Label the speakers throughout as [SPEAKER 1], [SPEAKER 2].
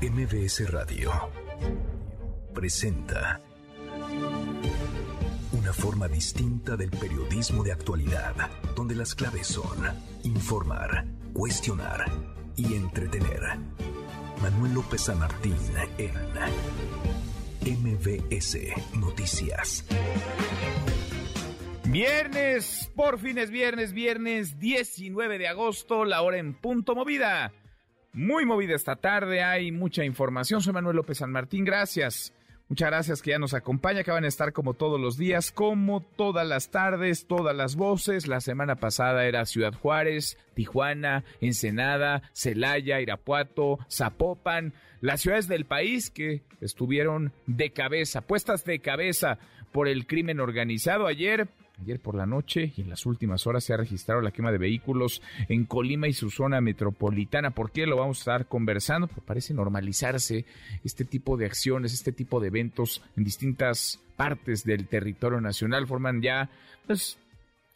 [SPEAKER 1] MBS Radio presenta una forma distinta del periodismo de actualidad, donde las claves son informar, cuestionar y entretener. Manuel López San Martín en MBS Noticias.
[SPEAKER 2] Viernes, por fin es viernes, viernes 19 de agosto, la hora en punto movida. Muy movida esta tarde, hay mucha información. Soy Manuel López San Martín, gracias. Muchas gracias que ya nos acompaña, que van a estar como todos los días, como todas las tardes, todas las voces. La semana pasada era Ciudad Juárez, Tijuana, Ensenada, Celaya, Irapuato, Zapopan, las ciudades del país que estuvieron de cabeza, puestas de cabeza por el crimen organizado. Ayer Ayer por la noche y en las últimas horas se ha registrado la quema de vehículos en Colima y su zona metropolitana. ¿Por qué lo vamos a estar conversando? Pues parece normalizarse este tipo de acciones, este tipo de eventos en distintas partes del territorio nacional. Forman ya, pues,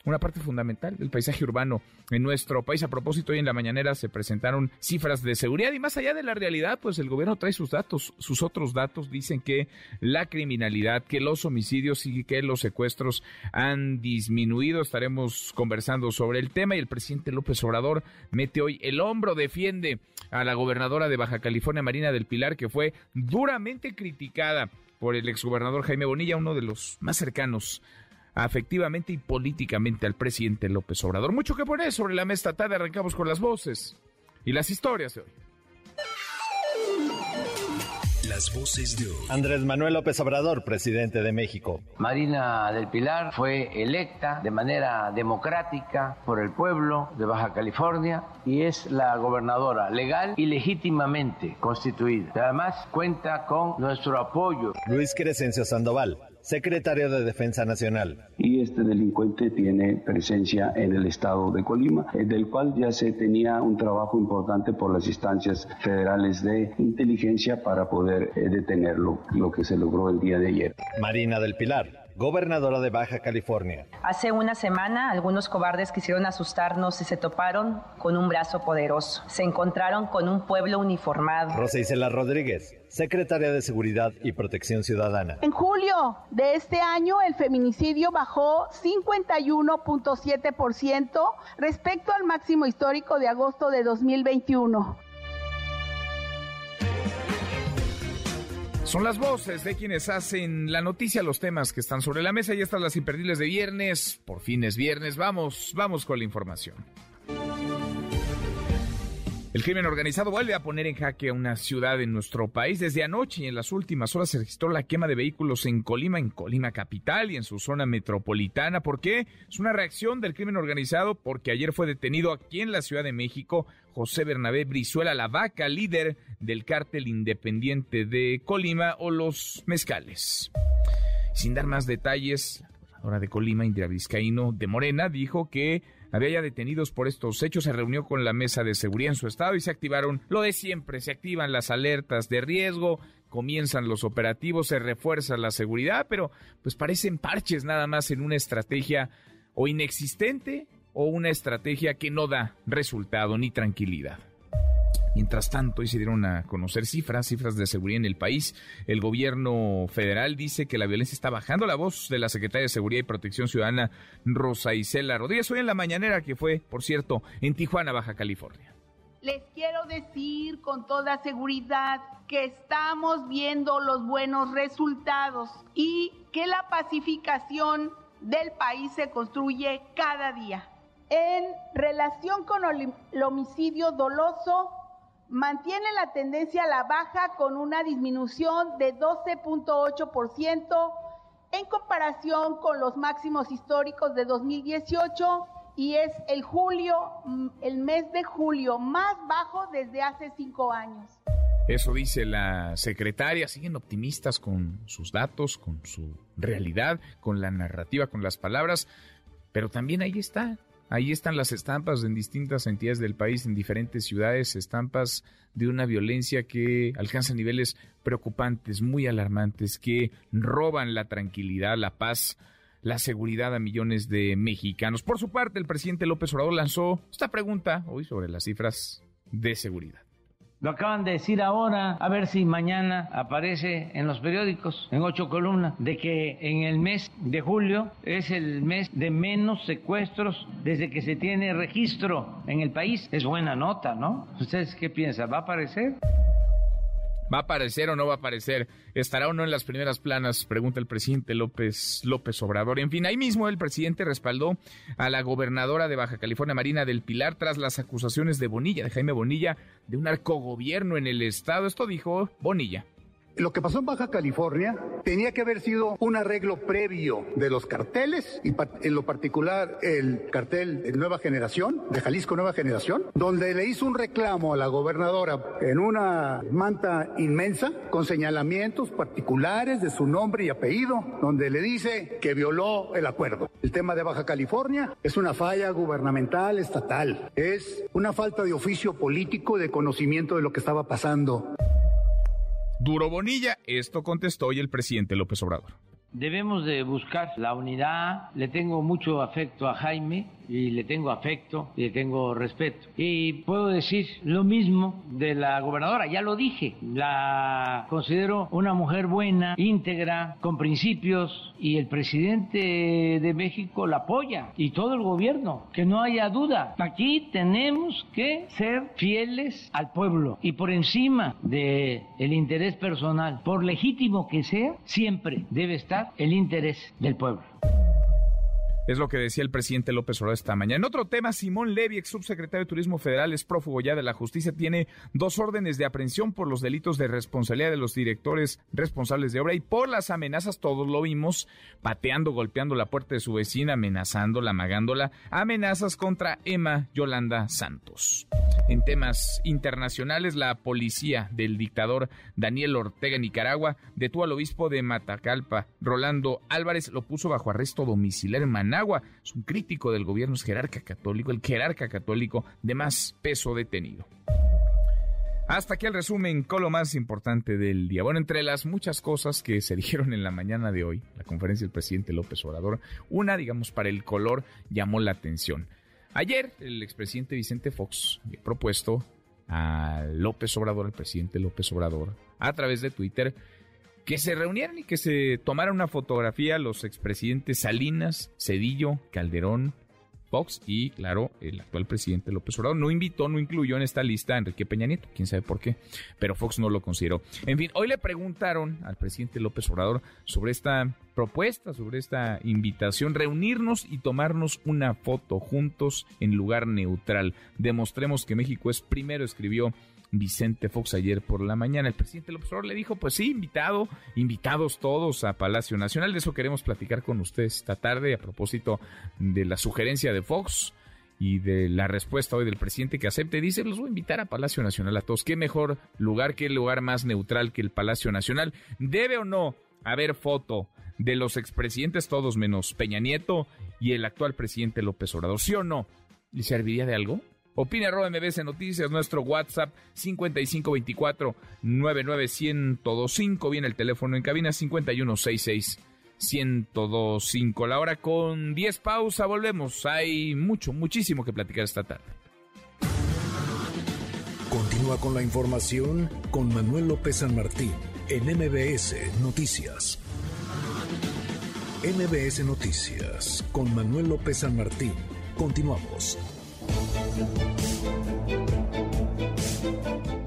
[SPEAKER 2] una parte fundamental del paisaje urbano en nuestro país. A propósito, hoy en la mañanera se presentaron cifras de seguridad y más allá de la realidad, pues el gobierno trae sus datos, sus otros datos dicen que la criminalidad, que los homicidios y que los secuestros han disminuido. Estaremos conversando sobre el tema y el presidente López Obrador mete hoy el hombro, defiende a la gobernadora de Baja California, Marina del Pilar, que fue duramente criticada por el exgobernador Jaime Bonilla, uno de los más cercanos afectivamente y políticamente al presidente López Obrador. Mucho que poner sobre la mesa tarde, arrancamos con las voces y las historias de hoy.
[SPEAKER 1] Las voces de hoy.
[SPEAKER 3] Andrés Manuel López Obrador, presidente de México.
[SPEAKER 4] Marina del Pilar fue electa de manera democrática por el pueblo de Baja California y es la gobernadora legal y legítimamente constituida. Además cuenta con nuestro apoyo.
[SPEAKER 3] Luis Crescencio Sandoval secretario de Defensa Nacional.
[SPEAKER 5] Y este delincuente tiene presencia en el estado de Colima, eh, del cual ya se tenía un trabajo importante por las instancias federales de inteligencia para poder eh, detenerlo, lo que se logró el día de ayer.
[SPEAKER 3] Marina del Pilar gobernadora de Baja California.
[SPEAKER 6] Hace una semana algunos cobardes quisieron asustarnos y se toparon con un brazo poderoso. Se encontraron con un pueblo uniformado.
[SPEAKER 3] Rosa Isela Rodríguez, secretaria de Seguridad y Protección Ciudadana.
[SPEAKER 7] En julio de este año el feminicidio bajó 51.7% respecto al máximo histórico de agosto de 2021.
[SPEAKER 2] Son las voces de quienes hacen la noticia, los temas que están sobre la mesa y estas las imperdibles de viernes. Por fin es viernes, vamos, vamos con la información. El crimen organizado vuelve a poner en jaque a una ciudad en nuestro país. Desde anoche y en las últimas horas se registró la quema de vehículos en Colima, en Colima capital y en su zona metropolitana. ¿Por qué? Es una reacción del crimen organizado porque ayer fue detenido aquí en la Ciudad de México José Bernabé Brizuela, la vaca líder del cártel independiente de Colima o los mezcales. Sin dar más detalles, la gobernadora de Colima, Indira Vizcaíno de Morena, dijo que había ya detenidos por estos hechos, se reunió con la mesa de seguridad en su estado y se activaron lo de siempre, se activan las alertas de riesgo, comienzan los operativos, se refuerza la seguridad, pero pues parecen parches nada más en una estrategia o inexistente o una estrategia que no da resultado ni tranquilidad. Mientras tanto, hoy a conocer cifras, cifras de seguridad en el país. El gobierno federal dice que la violencia está bajando. La voz de la secretaria de Seguridad y Protección Ciudadana, Rosa Isela Rodríguez, hoy en la mañanera que fue, por cierto, en Tijuana, Baja California.
[SPEAKER 7] Les quiero decir con toda seguridad que estamos viendo los buenos resultados y que la pacificación del país se construye cada día. En relación con el homicidio doloso, mantiene la tendencia a la baja con una disminución de 12.8% en comparación con los máximos históricos de 2018 y es el julio, mm, el mes de julio más bajo desde hace cinco años.
[SPEAKER 2] Eso dice la secretaria. Siguen optimistas con sus datos, con su realidad, con la narrativa, con las palabras, pero también ahí está Ahí están las estampas en distintas entidades del país, en diferentes ciudades, estampas de una violencia que alcanza niveles preocupantes, muy alarmantes, que roban la tranquilidad, la paz, la seguridad a millones de mexicanos. Por su parte, el presidente López Obrador lanzó esta pregunta hoy sobre las cifras de seguridad.
[SPEAKER 8] Lo acaban de decir ahora, a ver si mañana aparece en los periódicos, en ocho columnas, de que en el mes de julio es el mes de menos secuestros desde que se tiene registro en el país. Es buena nota, ¿no? ¿Ustedes qué piensan? ¿Va a aparecer?
[SPEAKER 2] ¿Va a aparecer o no va a aparecer? ¿Estará o no en las primeras planas? Pregunta el presidente López, López Obrador. En fin, ahí mismo el presidente respaldó a la gobernadora de Baja California, Marina del Pilar, tras las acusaciones de Bonilla, de Jaime Bonilla, de un arcogobierno en el estado. Esto dijo Bonilla.
[SPEAKER 9] Lo que pasó en Baja California tenía que haber sido un arreglo previo de los carteles y en lo particular el cartel de Nueva Generación, de Jalisco Nueva Generación, donde le hizo un reclamo a la gobernadora en una manta inmensa con señalamientos particulares de su nombre y apellido, donde le dice que violó el acuerdo. El tema de Baja California es una falla gubernamental estatal, es una falta de oficio político de conocimiento de lo que estaba pasando.
[SPEAKER 2] Duro Bonilla, esto contestó hoy el presidente López Obrador.
[SPEAKER 8] Debemos de buscar la unidad. Le tengo mucho afecto a Jaime y le tengo afecto y le tengo respeto. Y puedo decir lo mismo de la gobernadora, ya lo dije. La considero una mujer buena, íntegra, con principios y el presidente de México la apoya y todo el gobierno. Que no haya duda. Aquí tenemos que ser fieles al pueblo y por encima del el interés personal, por legítimo que sea, siempre debe estar el interés del pueblo.
[SPEAKER 2] Es lo que decía el presidente López Obrador esta mañana. En otro tema, Simón Levy, ex subsecretario de Turismo Federal, es prófugo ya de la justicia, tiene dos órdenes de aprehensión por los delitos de responsabilidad de los directores responsables de obra y por las amenazas, todos lo vimos, pateando, golpeando la puerta de su vecina, amenazándola, amagándola, amenazas contra Emma Yolanda Santos. En temas internacionales, la policía del dictador Daniel Ortega Nicaragua detuvo al obispo de Matacalpa, Rolando Álvarez, lo puso bajo arresto domiciliario en Managua. Es un crítico del gobierno, es jerarca católico, el jerarca católico de más peso detenido. Hasta aquí el resumen con lo más importante del día. Bueno, entre las muchas cosas que se dijeron en la mañana de hoy, la conferencia del presidente López Obrador, una, digamos, para el color llamó la atención. Ayer el expresidente Vicente Fox había propuesto a López Obrador, al presidente López Obrador, a través de Twitter, que se reunieran y que se tomara una fotografía los expresidentes Salinas, Cedillo, Calderón, Fox y, claro, el actual presidente López Obrador. No invitó, no incluyó en esta lista a Enrique Peña Nieto, quién sabe por qué, pero Fox no lo consideró. En fin, hoy le preguntaron al presidente López Obrador sobre esta propuesta, sobre esta invitación, reunirnos y tomarnos una foto juntos en lugar neutral. Demostremos que México es primero, escribió Vicente Fox ayer por la mañana. El presidente López Obrador le dijo, pues sí, invitado, invitados todos a Palacio Nacional. De eso queremos platicar con ustedes esta tarde a propósito de la sugerencia de Fox y de la respuesta hoy del presidente que acepte. Dice, los voy a invitar a Palacio Nacional a todos. ¿Qué mejor lugar, qué lugar más neutral que el Palacio Nacional? ¿Debe o no haber foto de los expresidentes todos menos Peña Nieto y el actual presidente López Obrador? ¿Sí o no? ¿Le serviría de algo? Opina arroba MBS Noticias, nuestro WhatsApp 5524 99125. Viene el teléfono en cabina 5166 1025. La hora con 10 pausa, volvemos. Hay mucho, muchísimo que platicar esta tarde.
[SPEAKER 1] Continúa con la información con Manuel López San Martín en MBS Noticias. MBS Noticias con Manuel López San Martín. Continuamos.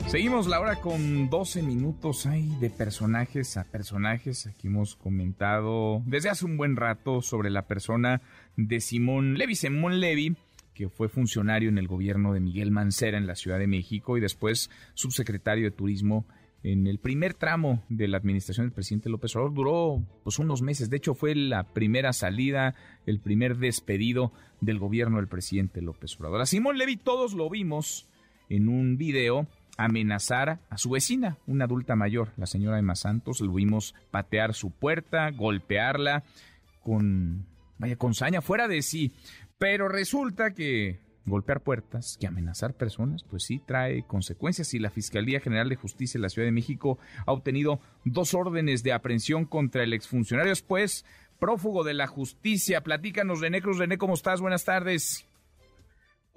[SPEAKER 2] Seguimos la hora con 12 minutos hay de personajes a personajes. Aquí hemos comentado desde hace un buen rato sobre la persona de Simón Levy. Simón Levy, que fue funcionario en el gobierno de Miguel Mancera en la Ciudad de México y después subsecretario de Turismo en el primer tramo de la administración del presidente López Obrador duró pues unos meses. De hecho, fue la primera salida, el primer despedido del gobierno del presidente López Obrador. A Simón Levy todos lo vimos en un video amenazar a su vecina, una adulta mayor, la señora Emma Santos. Lo vimos patear su puerta, golpearla con, vaya, con saña fuera de sí. Pero resulta que golpear puertas, que amenazar personas, pues sí trae consecuencias y la Fiscalía General de Justicia de la Ciudad de México ha obtenido dos órdenes de aprehensión contra el exfuncionario después prófugo de la justicia. Platícanos, René Cruz. René, ¿cómo estás? Buenas tardes.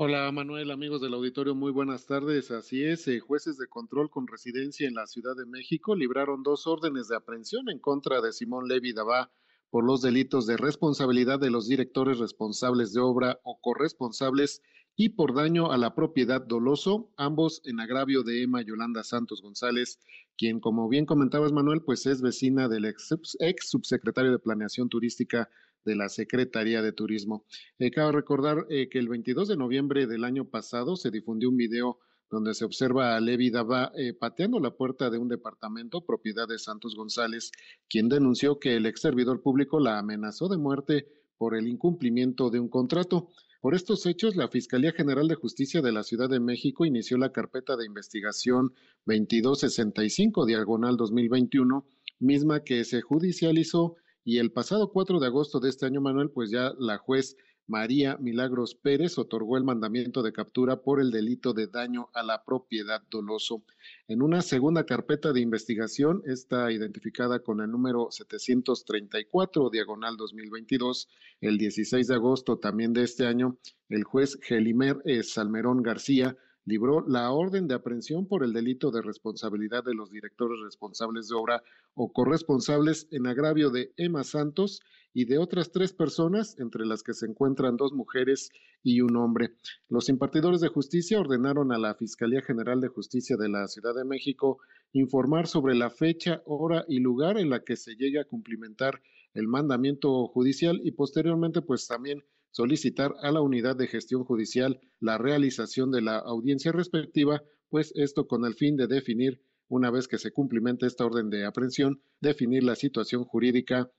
[SPEAKER 10] Hola Manuel, amigos del auditorio, muy buenas tardes. Así es, eh, jueces de control con residencia en la Ciudad de México libraron dos órdenes de aprehensión en contra de Simón Levi Dabá por los delitos de responsabilidad de los directores responsables de obra o corresponsables y por daño a la propiedad doloso, ambos en agravio de Emma Yolanda Santos González, quien, como bien comentabas, Manuel, pues es vecina del ex, ex subsecretario de Planeación Turística de la Secretaría de Turismo. Eh, cabe recordar eh, que el 22 de noviembre del año pasado se difundió un video donde se observa a Levi Daba eh, pateando la puerta de un departamento propiedad de Santos González, quien denunció que el ex servidor público la amenazó de muerte por el incumplimiento de un contrato. Por estos hechos, la Fiscalía General de Justicia de la Ciudad de México inició la carpeta de investigación 2265 diagonal 2021, misma que se judicializó y el pasado 4 de agosto de este año, Manuel, pues ya la juez María Milagros Pérez otorgó el mandamiento de captura por el delito de daño a la propiedad doloso. En una segunda carpeta de investigación, está identificada con el número 734, diagonal 2022, el 16 de agosto también de este año, el juez Gelimer Salmerón García libró la orden de aprehensión por el delito de responsabilidad de los directores responsables de obra o corresponsables en agravio de Emma Santos y de otras tres personas, entre las que se encuentran dos mujeres y un hombre. Los impartidores de justicia ordenaron a la Fiscalía General de Justicia de la Ciudad de México informar sobre la fecha, hora y lugar en la que se llegue a cumplimentar el mandamiento judicial y posteriormente pues también solicitar a la unidad de gestión judicial la realización de la audiencia respectiva, pues esto con el fin de definir, una vez que se cumplimente esta orden de aprehensión, definir la situación jurídica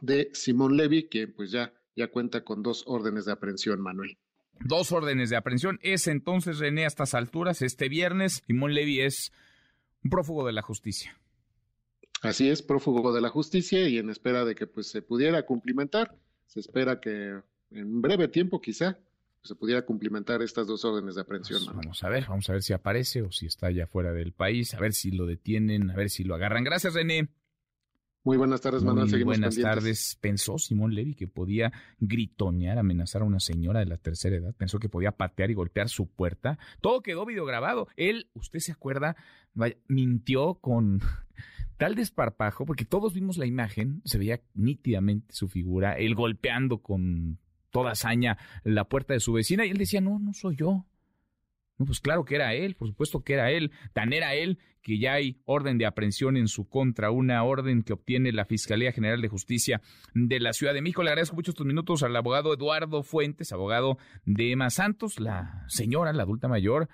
[SPEAKER 10] de Simón Levy, que pues ya, ya cuenta con dos órdenes de aprehensión, Manuel.
[SPEAKER 2] Dos órdenes de aprehensión. Es entonces, René, a estas alturas, este viernes, Simón Levy es un prófugo de la justicia.
[SPEAKER 10] Así es, prófugo de la justicia y en espera de que pues se pudiera cumplimentar, se espera que en breve tiempo quizá se pudiera cumplimentar estas dos órdenes de aprehensión.
[SPEAKER 2] Pues vamos a ver, vamos a ver si aparece o si está ya fuera del país, a ver si lo detienen, a ver si lo agarran. Gracias, René.
[SPEAKER 10] Muy buenas tardes, Manuel.
[SPEAKER 2] Muy buenas tardes. Pensó Simón Levy que podía gritonear, amenazar a una señora de la tercera edad. Pensó que podía patear y golpear su puerta. Todo quedó videograbado. Él, usted se acuerda, mintió con tal desparpajo, porque todos vimos la imagen, se veía nítidamente su figura, él golpeando con toda hazaña la puerta de su vecina y él decía, no, no soy yo. No, pues claro que era él, por supuesto que era él. Tan era él que ya hay orden de aprehensión en su contra, una orden que obtiene la Fiscalía General de Justicia de la Ciudad de México. Le agradezco mucho estos minutos al abogado Eduardo Fuentes, abogado de Emma Santos, la señora, la adulta mayor,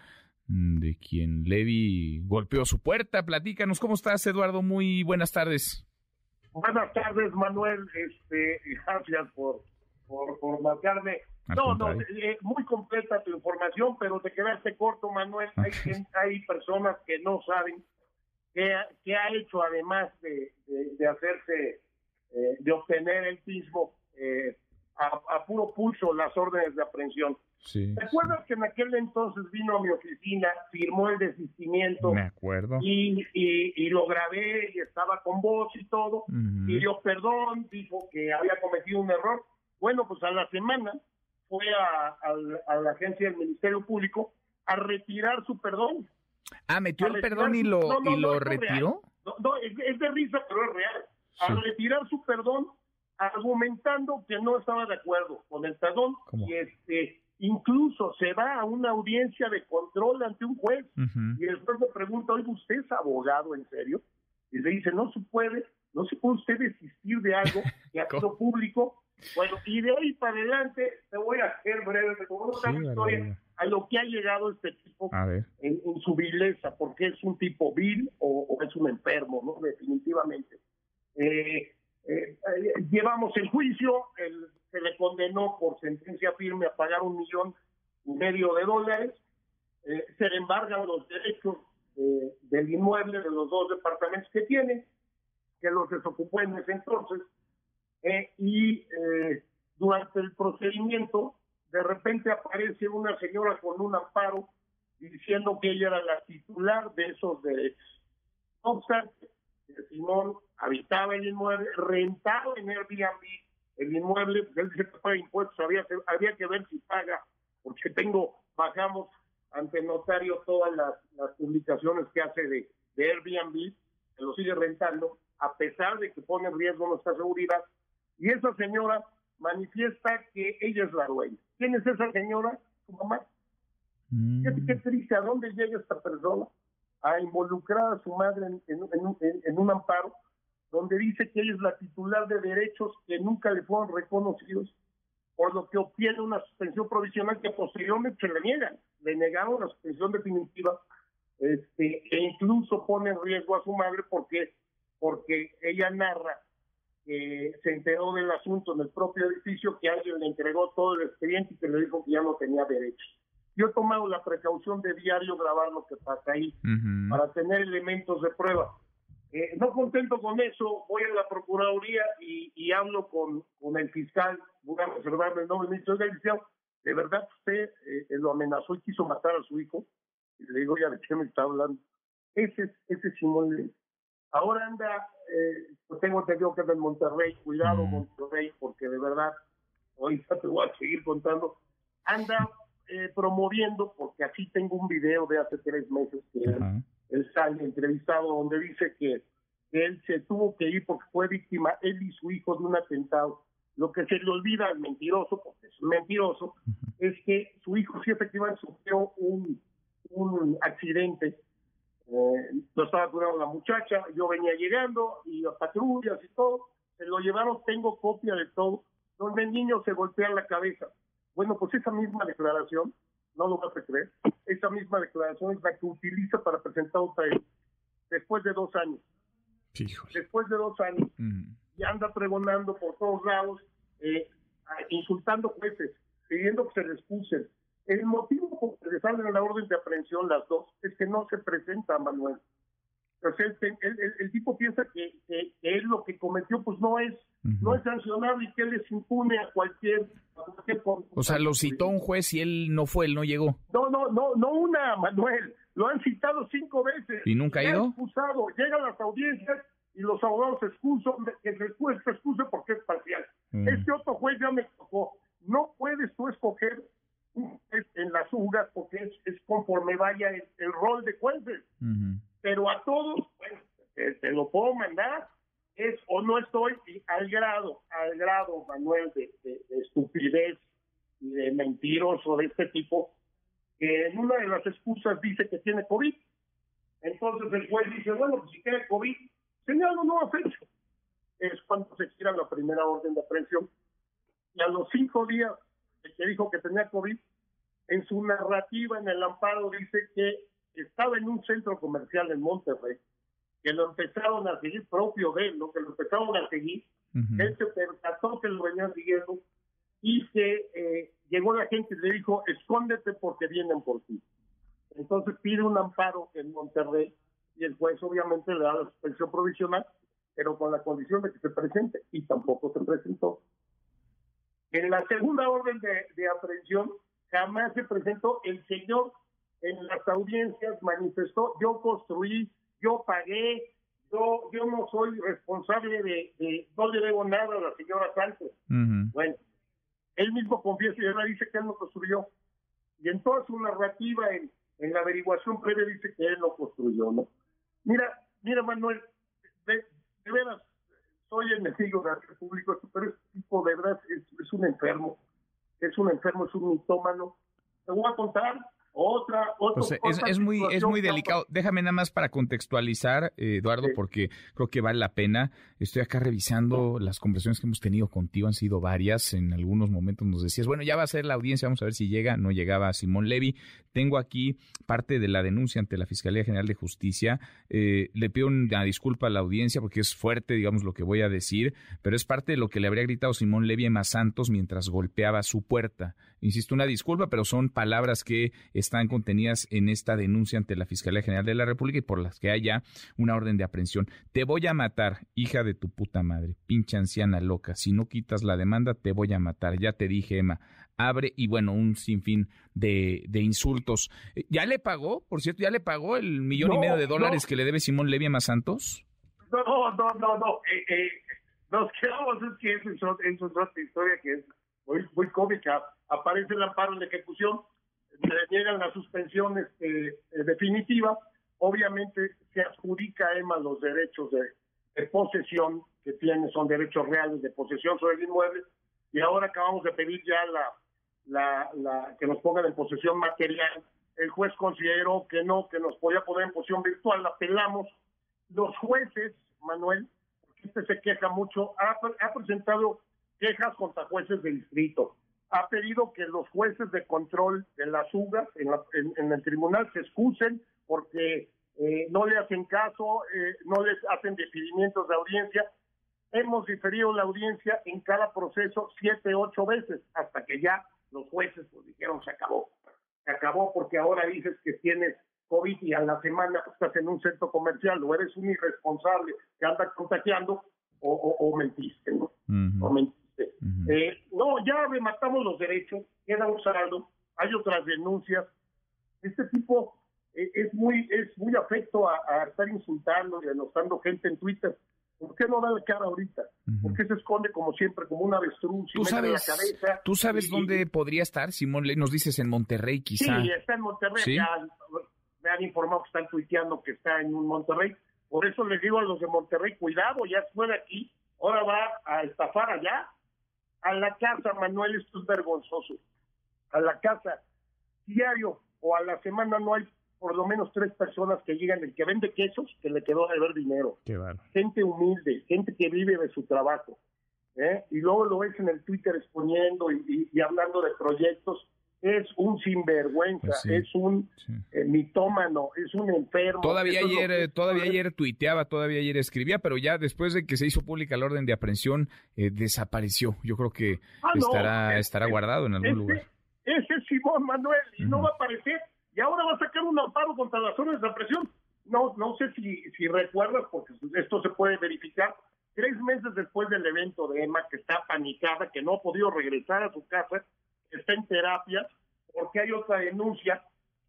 [SPEAKER 2] mm, de quien Levi golpeó su puerta. Platícanos, ¿cómo estás, Eduardo? Muy buenas tardes.
[SPEAKER 11] Buenas tardes, Manuel. Este, gracias por por, por marcarme. no, no, eh, muy completa tu información, pero te quedaste corto, Manuel. Hay, hay personas que no saben qué, qué ha hecho además de, de, hacerse, eh, de obtener el mismo eh, a, puro pulso las órdenes de aprehensión. Sí, ¿Recuerdas que en aquel entonces vino a mi oficina, firmó el desistimiento?
[SPEAKER 2] Me acuerdo.
[SPEAKER 11] Y, y, lo grabé y estaba con voz y todo. Pidió perdón, dijo que había cometido un error. Bueno, pues a la semana fue a, la agencia del Ministerio Público a retirar su perdón.
[SPEAKER 2] Ah, metió el perdón y lo, y lo retiró.
[SPEAKER 11] No, es, de risa, pero es real. A retirar su perdón, argumentando que no estaba de acuerdo con el perdón y este incluso se va a una audiencia de control ante un juez y después le pregunta, oye, ¿usted es abogado en serio? Y le dice, no se puede, no se puede usted desistir de algo que ha sido público bueno, y de ahí para adelante te voy a hacer breve, como una historia a lo que ha llegado este tipo en, su vileza, porque es un tipo vil o, es un enfermo, ¿no? Definitivamente. Eh, eh, llevamos el juicio, se le condenó por sentencia firme a pagar un millón y medio de dólares, eh, se le embargan los derechos del inmueble de los dos departamentos que tiene, que los desocupó en ese entonces, eh, y eh, durante el procedimiento de repente aparece una señora con un amparo diciendo que ella era la titular de esos derechos. No obstante, Simón habitaba el inmueble, rentaba en Airbnb el inmueble, él se paga impuestos, había, había que ver si paga porque tengo, bajamos ante notario todas las, publicaciones que hace de, de Airbnb, que lo sigue rentando, a pesar de que pone en riesgo nuestra seguridad. Y esa señora manifiesta que ella es la dueña. ¿Quién es esa señora? Su mamá. Mm. Qué, triste, ¿a dónde llega esta persona? A involucrar a su madre en, un amparo donde dice que ella es la titular de derechos que nunca le fueron reconocidos, por lo que obtiene una suspensión provisional que posteriormente se le niegan. Le negaron la suspensión definitiva este, e incluso pone en riesgo a su madre porque, porque ella narra que se enteró del asunto en el propio edificio, que alguien le entregó todo el expediente y que le dijo que ya no tenía derechos. Yo he tomado la precaución de diario grabar lo que pasa ahí para tener elementos de prueba. Eh, no contento con eso, voy a la Procuraduría y, hablo con, con, el fiscal, voy a reservarme el nombre, me dice, ¿de verdad usted eh, lo amenazó y quiso matar a su hijo? Y le digo, ya, ¿de qué me está hablando? Ese es ese Simón Ahora anda, eh, pues tengo entendido que es de Monterrey, cuidado Monterrey, porque de verdad, hoy te voy a seguir contando, anda eh, promoviendo, porque aquí tengo un video de hace tres meses que él, sale entrevistado donde dice que, él se tuvo que ir porque fue víctima, él y su hijo, de un atentado. Lo que se le olvida al mentiroso, porque es mentiroso, es que su hijo sí efectivamente sufrió un, un accidente eh, lo estaba curando la muchacha, yo venía llegando y las patrullas y todo, se lo llevaron, tengo copia de todo, donde el niño se golpea la cabeza. Bueno, pues esa misma declaración, no lo vas a creer, esa misma declaración es la que utiliza para presentar otra vez, después de dos años. Después de dos años, y anda pregonando por todos lados, eh, insultando jueces, pidiendo que se le excusen, el motivo por el que le salen la orden de aprehensión las dos es que no se presenta Manuel. Entonces, el, tipo piensa que, que, él lo que cometió pues no es no es sancionable y que él les impune a cualquier,
[SPEAKER 2] O sea, lo citó un juez y él no fue, él no llegó.
[SPEAKER 11] No, no, no, no una, Manuel. Lo han citado cinco veces.
[SPEAKER 2] ¿Y nunca ha ido?
[SPEAKER 11] Excusado. Llegan las audiencias y los abogados se excusan, que se excuse porque es parcial. Mm. Este otro juez ya me tocó. No puedes tú escoger en las UGAS porque es, es conforme vaya el, rol de jueces. Pero a todos, pues, te, lo puedo mandar, es o no estoy al grado, al grado, Manuel, de, estupidez y de mentiroso de este tipo, que en una de las excusas dice que tiene COVID. Entonces el juez dice, bueno, pues si tiene COVID, señor, no nueva fecha. Es cuando se gira la primera orden de aprehensión. Y a los cinco días el que dijo que tenía COVID, en su narrativa en el amparo dice que estaba en un centro comercial en Monterrey, que lo empezaron a seguir propio de él, ¿no? que lo empezaron a seguir, él se percató que lo venían siguiendo y que eh, llegó la gente y le dijo, escóndete porque vienen por ti. Entonces pide un amparo en Monterrey y el juez obviamente le da la suspensión provisional, pero con la condición de que se presente y tampoco se presentó. En la segunda orden de, aprehensión jamás se presentó el señor en las audiencias manifestó yo construí, yo pagué, yo yo no soy responsable de, no le debo nada a la señora Sánchez. Bueno, él mismo confiesa y ahora dice que él no construyó. Y en toda su narrativa en, en la averiguación previa dice que él no construyó, ¿no? Mira, mira Manuel, de, de veras, soy enemigo del público, pero este tipo de verdad es, un enfermo, es un enfermo, es un mitómano. Te voy a contar otra, otra,
[SPEAKER 2] pues, es, muy, es muy delicado. Déjame nada más para contextualizar, eh, Eduardo, porque creo que vale la pena. Estoy acá revisando las conversaciones que hemos tenido contigo, han sido varias. En algunos momentos nos decías, bueno, ya va a ser la audiencia, vamos a ver si llega. No llegaba Simón Levy. Tengo aquí parte de la denuncia ante la Fiscalía General de Justicia. Eh, le pido una disculpa a la audiencia porque es fuerte, digamos, lo que voy a decir, pero es parte de lo que le habría gritado Simón Levy a Santos mientras golpeaba su puerta. Insisto, una disculpa, pero son palabras que están contenidas en esta denuncia ante la Fiscalía General de la República y por las que haya una orden de aprehensión. Te voy a matar, hija de tu puta madre, pinche anciana loca. Si no quitas la demanda, te voy a matar. Ya te dije, Emma. Abre y bueno, un sinfín de, de insultos. ¿Ya le pagó, por cierto, ya le pagó el millón y medio de dólares que le debe Simón Levy a Santos?
[SPEAKER 11] No, no, no, no. Eh, eh, nos quedamos, es que eso es, otra historia que es muy, muy cómica. Aparece el amparo en ejecución, le niegan la suspensión este, eh, definitiva, obviamente se adjudica a Emma los derechos de, posesión que tiene, son derechos reales de posesión sobre el inmueble, y ahora acabamos de pedir ya la, la, la que nos pongan en posesión material. El juez consideró que no, que nos podía poner en posesión virtual, la apelamos. Los jueces, Manuel, porque este se queja mucho, ha, ha presentado quejas contra jueces de distrito. Ha pedido que los jueces de control de las UGAS en, el tribunal se excusen porque eh, no le hacen caso, eh, no les hacen decidimientos de audiencia. Hemos diferido la audiencia en cada proceso siete, ocho veces, hasta que ya los jueces pues, dijeron se acabó. Se acabó porque ahora dices que tienes COVID y a la semana estás en un centro comercial o eres un irresponsable que anda contagiando o, mentiste, ¿no? O mentiste. Eh, no, ya rematamos los derechos, queda un saldo, hay otras denuncias. Este tipo eh, es muy es muy afecto a, estar insultando y denostando gente en Twitter. ¿Por qué no da la cara ahorita? ¿Por qué se esconde como siempre, como un avestruz?
[SPEAKER 2] ¿Tú sabes, la cabeza? ¿Tú sabes dónde podría estar, Simón? Nos dices en Monterrey, quizá.
[SPEAKER 11] Sí, está en Monterrey. me han informado que están tuiteando que está en un Monterrey. Por eso les digo a los de Monterrey, cuidado, ya fue de aquí, ahora va a estafar allá a la casa, Manuel, esto es vergonzoso. A la casa, diario o a la semana no hay por lo menos tres personas que llegan, el que vende quesos, que le quedó de ver dinero. Gente humilde, gente que vive de su trabajo. ¿eh? Y luego lo ves en el Twitter exponiendo y, hablando de proyectos. Es un sinvergüenza, pues es un eh, mitómano, es un enfermo.
[SPEAKER 2] Todavía ayer, eh, todavía ayer tuiteaba, todavía ayer escribía, pero ya después de que se hizo pública la orden de aprehensión, desapareció. Yo creo que ah, estará, estará guardado en algún lugar.
[SPEAKER 11] Ese es Simón Manuel, y no va a aparecer y ahora va a sacar un amparo contra las órdenes de presión. No, no sé si, si recuerdas, porque esto se puede verificar. Tres meses después del evento de Emma, que está panicada, que no ha podido regresar a su casa, está en terapia, porque hay otra denuncia,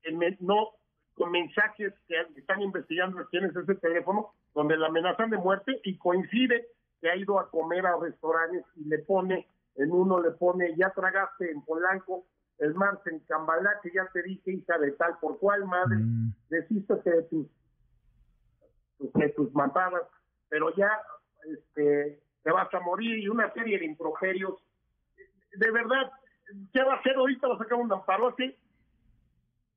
[SPEAKER 11] en, no con mensajes que están investigando quién es ese teléfono, donde la amenazan de muerte y coincide que ha ido a comer a restaurantes y le pone, en uno le pone, ya tragaste en Polanco, el martes en Cambalá, que ya te dije, hija de tal por cual, madre, mm. desístete de tus, de tus matadas, pero ya este, te vas a morir y una serie de improperios. De verdad, ¿qué va a hacer ahorita? Va a sacar un amparo así.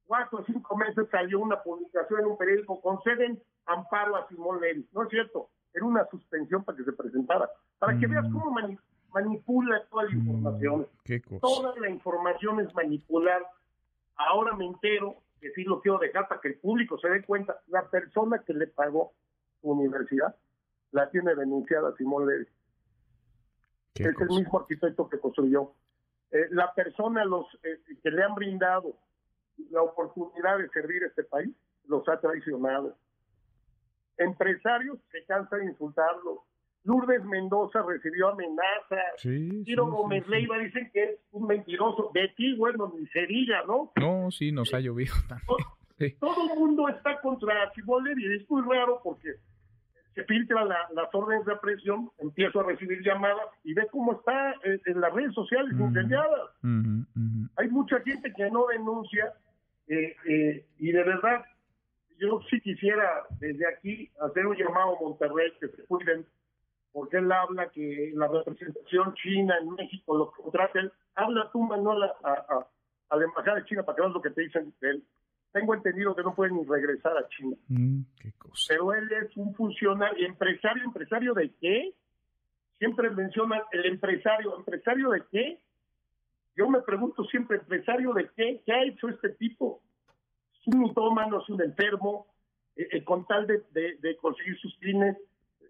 [SPEAKER 11] Cuatro o cinco meses salió una publicación en un periódico, conceden amparo a Simón Levy. No es cierto, era una suspensión para que se presentara. Para que veas mm. cómo manipula toda la mm, información. Toda la información es manipular. Ahora me entero, que sí lo quiero dejar para que el público se dé cuenta, la persona que le pagó su universidad la tiene denunciada Simón Levy. Es el mismo arquitecto que construyó. Eh, la persona los eh, que le han brindado la oportunidad de servir a este país los ha traicionado. Empresarios se cansan de insultarlos, Lourdes Mendoza recibió amenazas. Sí, Ciro Gómez Leiva dicen que es un mentiroso. De ti, bueno, ni se diga, ¿no?
[SPEAKER 2] No, sí, nos ha llovido
[SPEAKER 11] también. Todo, el mundo está contra Chibolder y es muy raro porque se filtran las órdenes de presión, empiezo a recibir llamadas y ve cómo está en, las redes sociales incendiadas. Hay mucha gente que no denuncia eh, eh, y de verdad yo sí quisiera desde aquí hacer un llamado a Monterrey que se cuiden porque él habla que la representación china en México lo contraten. Habla tú, Manuel, a, a, a, la embajada de China para que veas lo que te dicen de él. Tengo entendido que no pueden ni regresar a China.
[SPEAKER 2] Mm, qué cosa.
[SPEAKER 11] Pero él es un funcionario, empresario, empresario de qué? Siempre menciona el empresario, ¿empresario de qué? Yo me pregunto siempre, ¿empresario de qué? ¿Qué ha hecho este tipo? Es un mitómano, es un enfermo, eh, eh, con tal de, de, de conseguir sus fines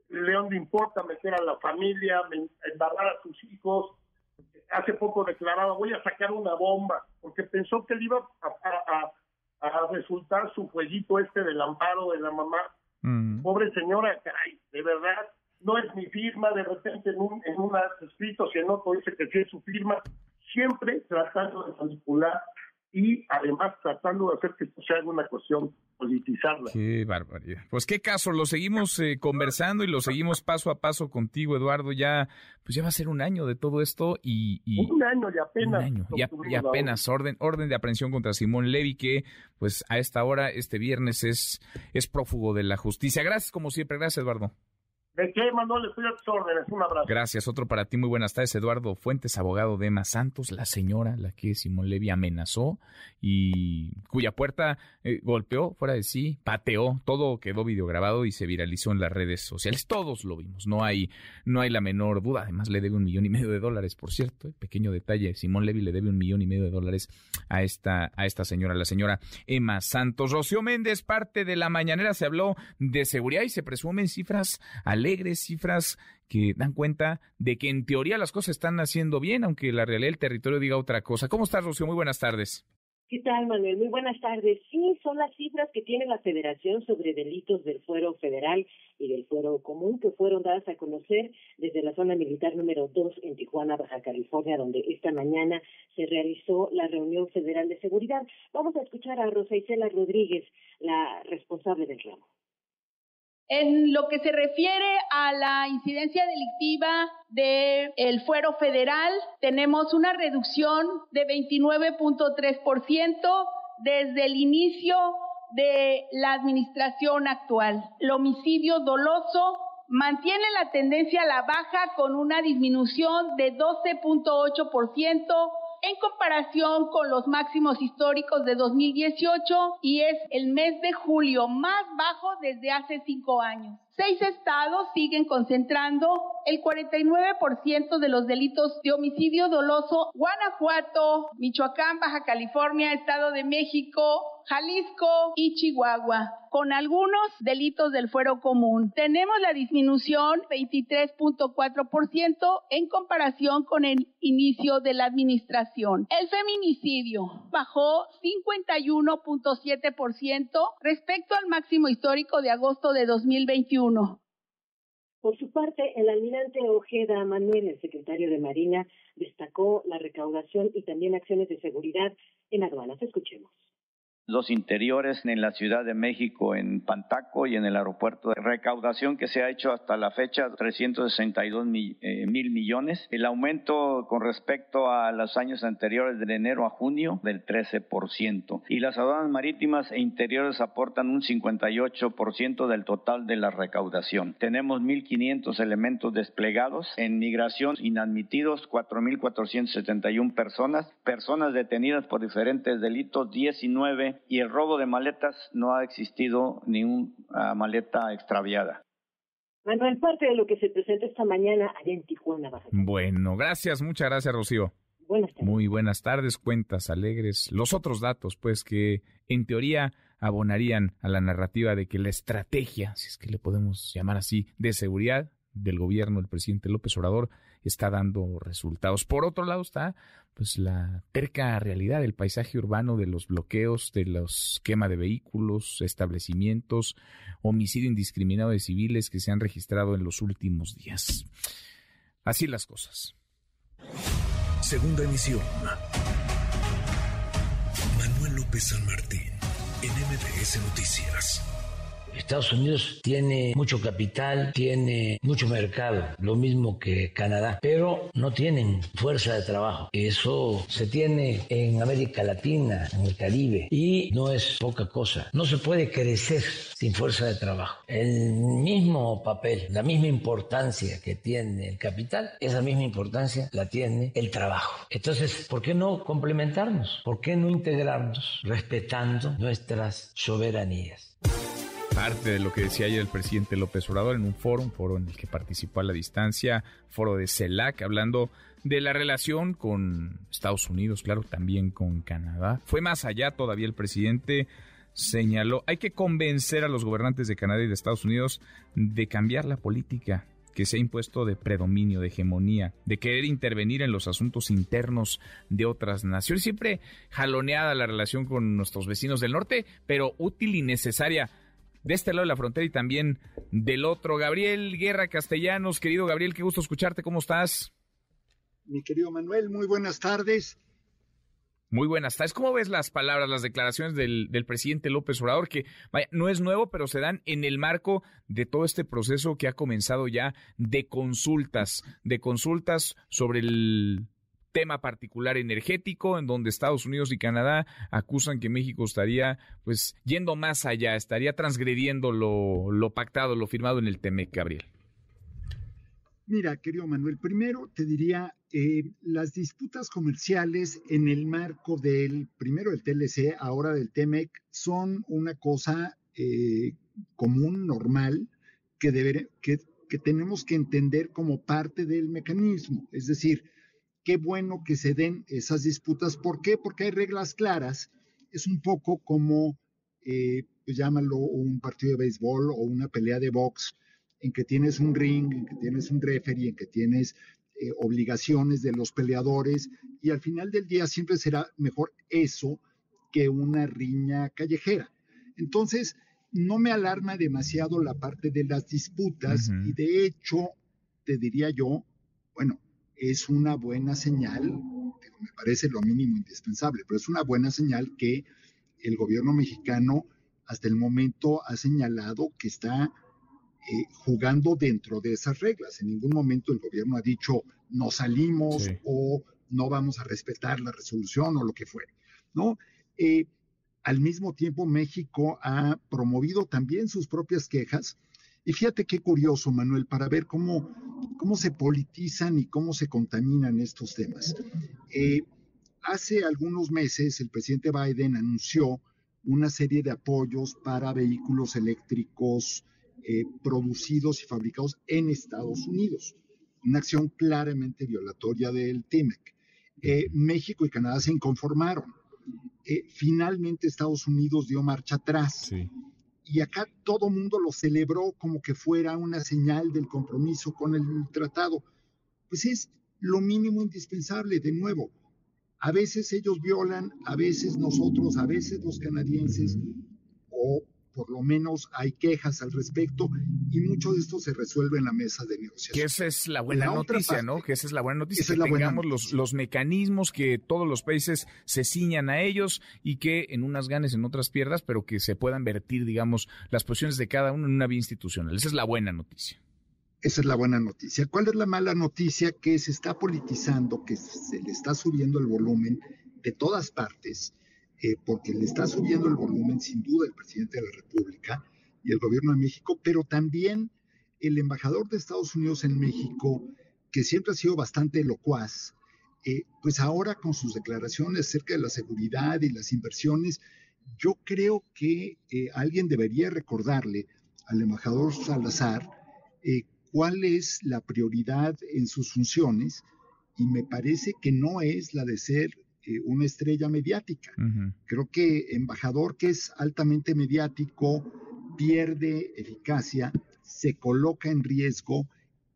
[SPEAKER 11] León le importa meter a la familia, embarrar a sus hijos. Hace poco declaraba, voy a sacar una bomba, porque pensó que le iba a, resultar su jueguito este del amparo de la mamá. Mm. Pobre señora, caray, de verdad, no es mi firma, de repente en un, en un escrito si no dice que sí es su firma, siempre tratando de manipular y además tratando de hacer que esto sea una cuestión politizarla.
[SPEAKER 2] Qué barbaridad. Pues qué caso, lo seguimos eh, conversando y lo seguimos paso a paso contigo, Eduardo. Ya, pues ya va a ser un año de todo esto y...
[SPEAKER 11] un año y apenas. Un
[SPEAKER 2] año y, apenas orden, orden de aprehensión contra Simón Levy, que pues a esta hora, este viernes, es, es prófugo de la justicia. Gracias como siempre, gracias Eduardo.
[SPEAKER 11] ¿De qué, Manuel? Estoy a tus órdenes. Un abrazo.
[SPEAKER 2] Gracias. Otro para ti. Muy buenas tardes. Eduardo Fuentes, abogado de Emma Santos, la señora la que Simón Levy amenazó y cuya puerta eh, golpeó fuera de sí, pateó. Todo quedó videograbado y se viralizó en las redes sociales. Todos lo vimos. No hay, no hay la menor duda. Además, le debe un millón y medio de dólares, por cierto. Eh, pequeño detalle. Simón Levy le debe un millón y medio de dólares a esta, a esta señora, la señora Emma Santos. Rocío Méndez, parte de la mañanera, se habló de seguridad y se presumen cifras al alegres, cifras que dan cuenta de que en teoría las cosas están haciendo bien, aunque la realidad del territorio diga otra cosa. ¿Cómo estás, Rocío? Muy buenas tardes.
[SPEAKER 12] ¿Qué tal, Manuel? Muy buenas tardes. Sí, son las cifras que tiene la Federación sobre delitos del Fuero Federal y del Fuero Común que fueron dadas a conocer desde la zona militar número 2 en Tijuana, Baja California, donde esta mañana se realizó la reunión federal de seguridad. Vamos a escuchar a Rosa Isela Rodríguez, la responsable del ramo.
[SPEAKER 7] En lo que se refiere a la incidencia delictiva del fuero federal, tenemos una reducción de 29.3% desde el inicio de la administración actual. El homicidio doloso mantiene la tendencia a la baja con una disminución de 12.8% en comparación con los máximos históricos de 2018 y es el mes de julio más bajo desde hace cinco años. Seis estados siguen concentrando el 49% de los delitos de homicidio doloso. Guanajuato, Michoacán, Baja California, Estado de México, Jalisco y Chihuahua, con algunos delitos del fuero común. Tenemos la disminución 23.4% en comparación con el inicio de la administración. El feminicidio bajó 51.7% respecto al máximo histórico de agosto de 2021.
[SPEAKER 12] Por su parte, el almirante Ojeda Manuel, el secretario de Marina, destacó la recaudación y también acciones de seguridad en aduanas. Escuchemos
[SPEAKER 13] los interiores en la Ciudad de México, en Pantaco y en el aeropuerto recaudación que se ha hecho hasta la fecha, 362 eh, mil, millones. El aumento con respecto a los años anteriores, de enero a junio, del 13%. Y las aduanas marítimas e interiores aportan un 58% del total de la recaudación. Tenemos 1.500 elementos desplegados. En migración, inadmitidos, 4.471 personas. Personas detenidas por diferentes delitos, 19 y el robo de maletas no ha existido ni una maleta extraviada.
[SPEAKER 12] Manuel, parte de lo que se presenta esta mañana allá en Tijuana.
[SPEAKER 2] Bueno, gracias, muchas gracias, Rocío.
[SPEAKER 12] Buenas tardes.
[SPEAKER 2] Muy buenas tardes, cuentas alegres. Los otros datos, pues, que en teoría abonarían a la narrativa de que la estrategia, si es que le podemos llamar así, de seguridad del gobierno del presidente López Obrador está dando resultados. Por otro lado está pues la terca realidad del paisaje urbano de los bloqueos, de los quema de vehículos, establecimientos, homicidio indiscriminado de civiles que se han registrado en los últimos días. Así las cosas.
[SPEAKER 1] Segunda emisión. Manuel López San Martín, en MBS Noticias.
[SPEAKER 8] Estados Unidos tiene mucho capital, tiene mucho mercado, lo mismo que Canadá, pero no tienen fuerza de trabajo. Eso se tiene en América Latina, en el Caribe, y no es poca cosa. No se puede crecer sin fuerza de trabajo. El mismo papel, la misma importancia que tiene el capital, esa misma importancia la tiene el trabajo. Entonces, ¿por qué no complementarnos? ¿Por qué no integrarnos respetando nuestras soberanías?
[SPEAKER 2] Parte de lo que decía ayer el presidente López Obrador en un foro, un foro en el que participó a la distancia, foro de CELAC, hablando de la relación con Estados Unidos, claro, también con Canadá. Fue más allá todavía el presidente señaló, hay que convencer a los gobernantes de Canadá y de Estados Unidos de cambiar la política que se ha impuesto de predominio, de hegemonía, de querer intervenir en los asuntos internos de otras naciones. Siempre jaloneada la relación con nuestros vecinos del norte, pero útil y necesaria de este lado de la frontera y también del otro. Gabriel Guerra Castellanos, querido Gabriel, qué gusto escucharte, ¿cómo estás?
[SPEAKER 14] Mi querido Manuel, muy buenas tardes.
[SPEAKER 2] Muy buenas tardes. ¿Cómo ves las palabras, las declaraciones del, presidente López Obrador? Que vaya, no es nuevo, pero se dan en el marco de todo este proceso que ha comenzado ya de consultas, de consultas sobre el tema particular energético, en donde Estados Unidos y Canadá acusan que México estaría pues yendo más allá, estaría transgrediendo lo, pactado, lo firmado en el TEMEC, Gabriel.
[SPEAKER 14] Mira, querido Manuel, primero te diría, eh, las disputas comerciales en el marco del, primero del TLC, ahora del TEMEC, son una cosa eh, común, normal, que, que, que tenemos que entender como parte del mecanismo. Es decir, qué bueno que se den esas disputas. ¿Por qué? Porque hay reglas claras. Es un poco como, eh, pues llámalo un partido de béisbol o una pelea de box en que tienes un ring, en que tienes un referee, en que tienes eh, obligaciones de los peleadores y al final del día siempre será mejor eso que una riña callejera. Entonces, no me alarma demasiado la parte de las disputas y de hecho, te diría yo, bueno, es una buena señal, me parece lo mínimo indispensable, pero es una buena señal que el gobierno mexicano hasta el momento ha señalado que está eh, jugando dentro de esas reglas. En ningún momento el gobierno ha dicho no salimos o no vamos a respetar la resolución o lo que fuere, ¿no? Eh, al mismo tiempo, México ha promovido también sus propias quejas. Y fíjate qué curioso, Manuel, para ver cómo, cómo se politizan y cómo se contaminan estos temas. Eh, hace algunos meses el presidente Biden anunció una serie de apoyos para vehículos eléctricos eh, producidos y fabricados en Estados Unidos. Una acción claramente violatoria del TIMEC. Eh, México y Canadá se inconformaron. Eh, finalmente Estados Unidos dio marcha atrás. Y acá todo mundo lo celebró como que fuera una señal del compromiso con el tratado. Pues es lo mínimo indispensable, de nuevo. A veces ellos violan, a veces nosotros, a veces los canadienses, o por lo menos hay quejas al respecto y mucho de esto se resuelve en la mesa de negociación.
[SPEAKER 2] Que esa es la buena noticia, ¿no? Que esa es la buena noticia, que tengamos los, los mecanismos, que todos los países se ciñan a ellos y que en unas ganes, en otras pierdas, pero que se puedan vertir, digamos, las posiciones de cada uno en una vía institucional. Esa es la buena noticia.
[SPEAKER 14] Esa es la buena noticia. ¿Cuál es la mala noticia? Que se está politizando, que se le está subiendo el volumen de todas partes eh, porque le está subiendo el volumen sin duda el presidente de la República y el gobierno de México, pero también el embajador de Estados Unidos en México, que siempre ha sido bastante locuaz, eh, pues ahora con sus declaraciones acerca de la seguridad y las inversiones, yo creo que eh, alguien debería recordarle al embajador Salazar cuál es la prioridad en sus funciones y me parece que no es la de ser eh, una estrella mediática. Creo que embajador que es altamente mediático pierde eficacia, se coloca en riesgo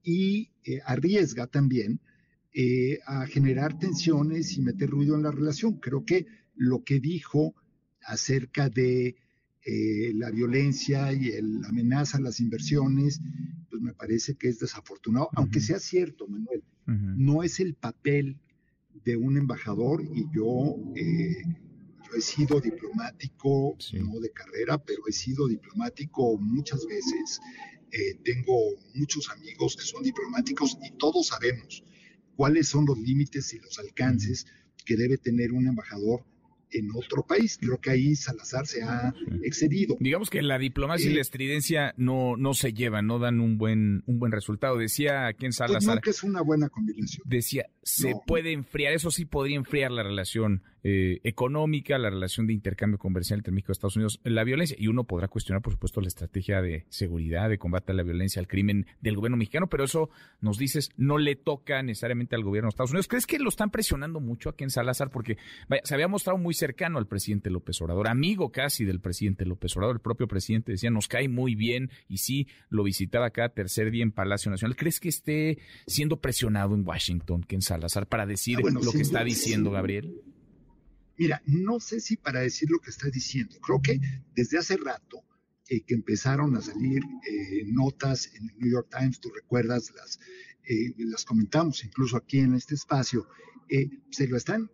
[SPEAKER 14] y eh, arriesga también eh, a generar tensiones y meter ruido en la relación. Creo que lo que dijo acerca de la violencia y la amenaza a las inversiones, pues me parece que es desafortunado, aunque sea cierto, Manuel, no es el papel de un embajador y yo, eh, yo he sido diplomático, no de carrera, pero he sido diplomático muchas veces. Eh, tengo muchos amigos que son diplomáticos y todos sabemos cuáles son los límites y los alcances que debe tener un embajador en otro país. Creo que ahí Salazar se ha excedido.
[SPEAKER 2] Digamos que la diplomacia y la eh, estridencia no, no se llevan, no dan un buen, un buen resultado. Decía aquí en pues Salazar.
[SPEAKER 14] que es una buena combinación.
[SPEAKER 2] Decía, se puede enfriar, eso sí podría enfriar la relación eh, económica, la relación de intercambio comercial entre México y Estados Unidos, la violencia. Y uno podrá cuestionar, por supuesto, la estrategia de seguridad, de combate a la violencia, al crimen del gobierno mexicano, pero eso nos dices, no le toca necesariamente al gobierno de Estados Unidos. ¿Crees que lo están presionando mucho aquí en Salazar? Porque se había mostrado muy cercano al presidente López Obrador, amigo casi del presidente López Obrador. El propio presidente decía, nos cae muy bien y sí, lo visitaba cada tercer día en Palacio Nacional. ¿Crees que esté siendo presionado en Washington, que en Salazar, para decir ah, lo que está diciendo Gabriel?
[SPEAKER 14] Mira, no sé si para decir lo que está diciendo. Creo que desde hace rato eh, que empezaron a salir eh, notas en el New York Times, tú recuerdas, las, eh, las comentamos incluso aquí en este espacio, se lo están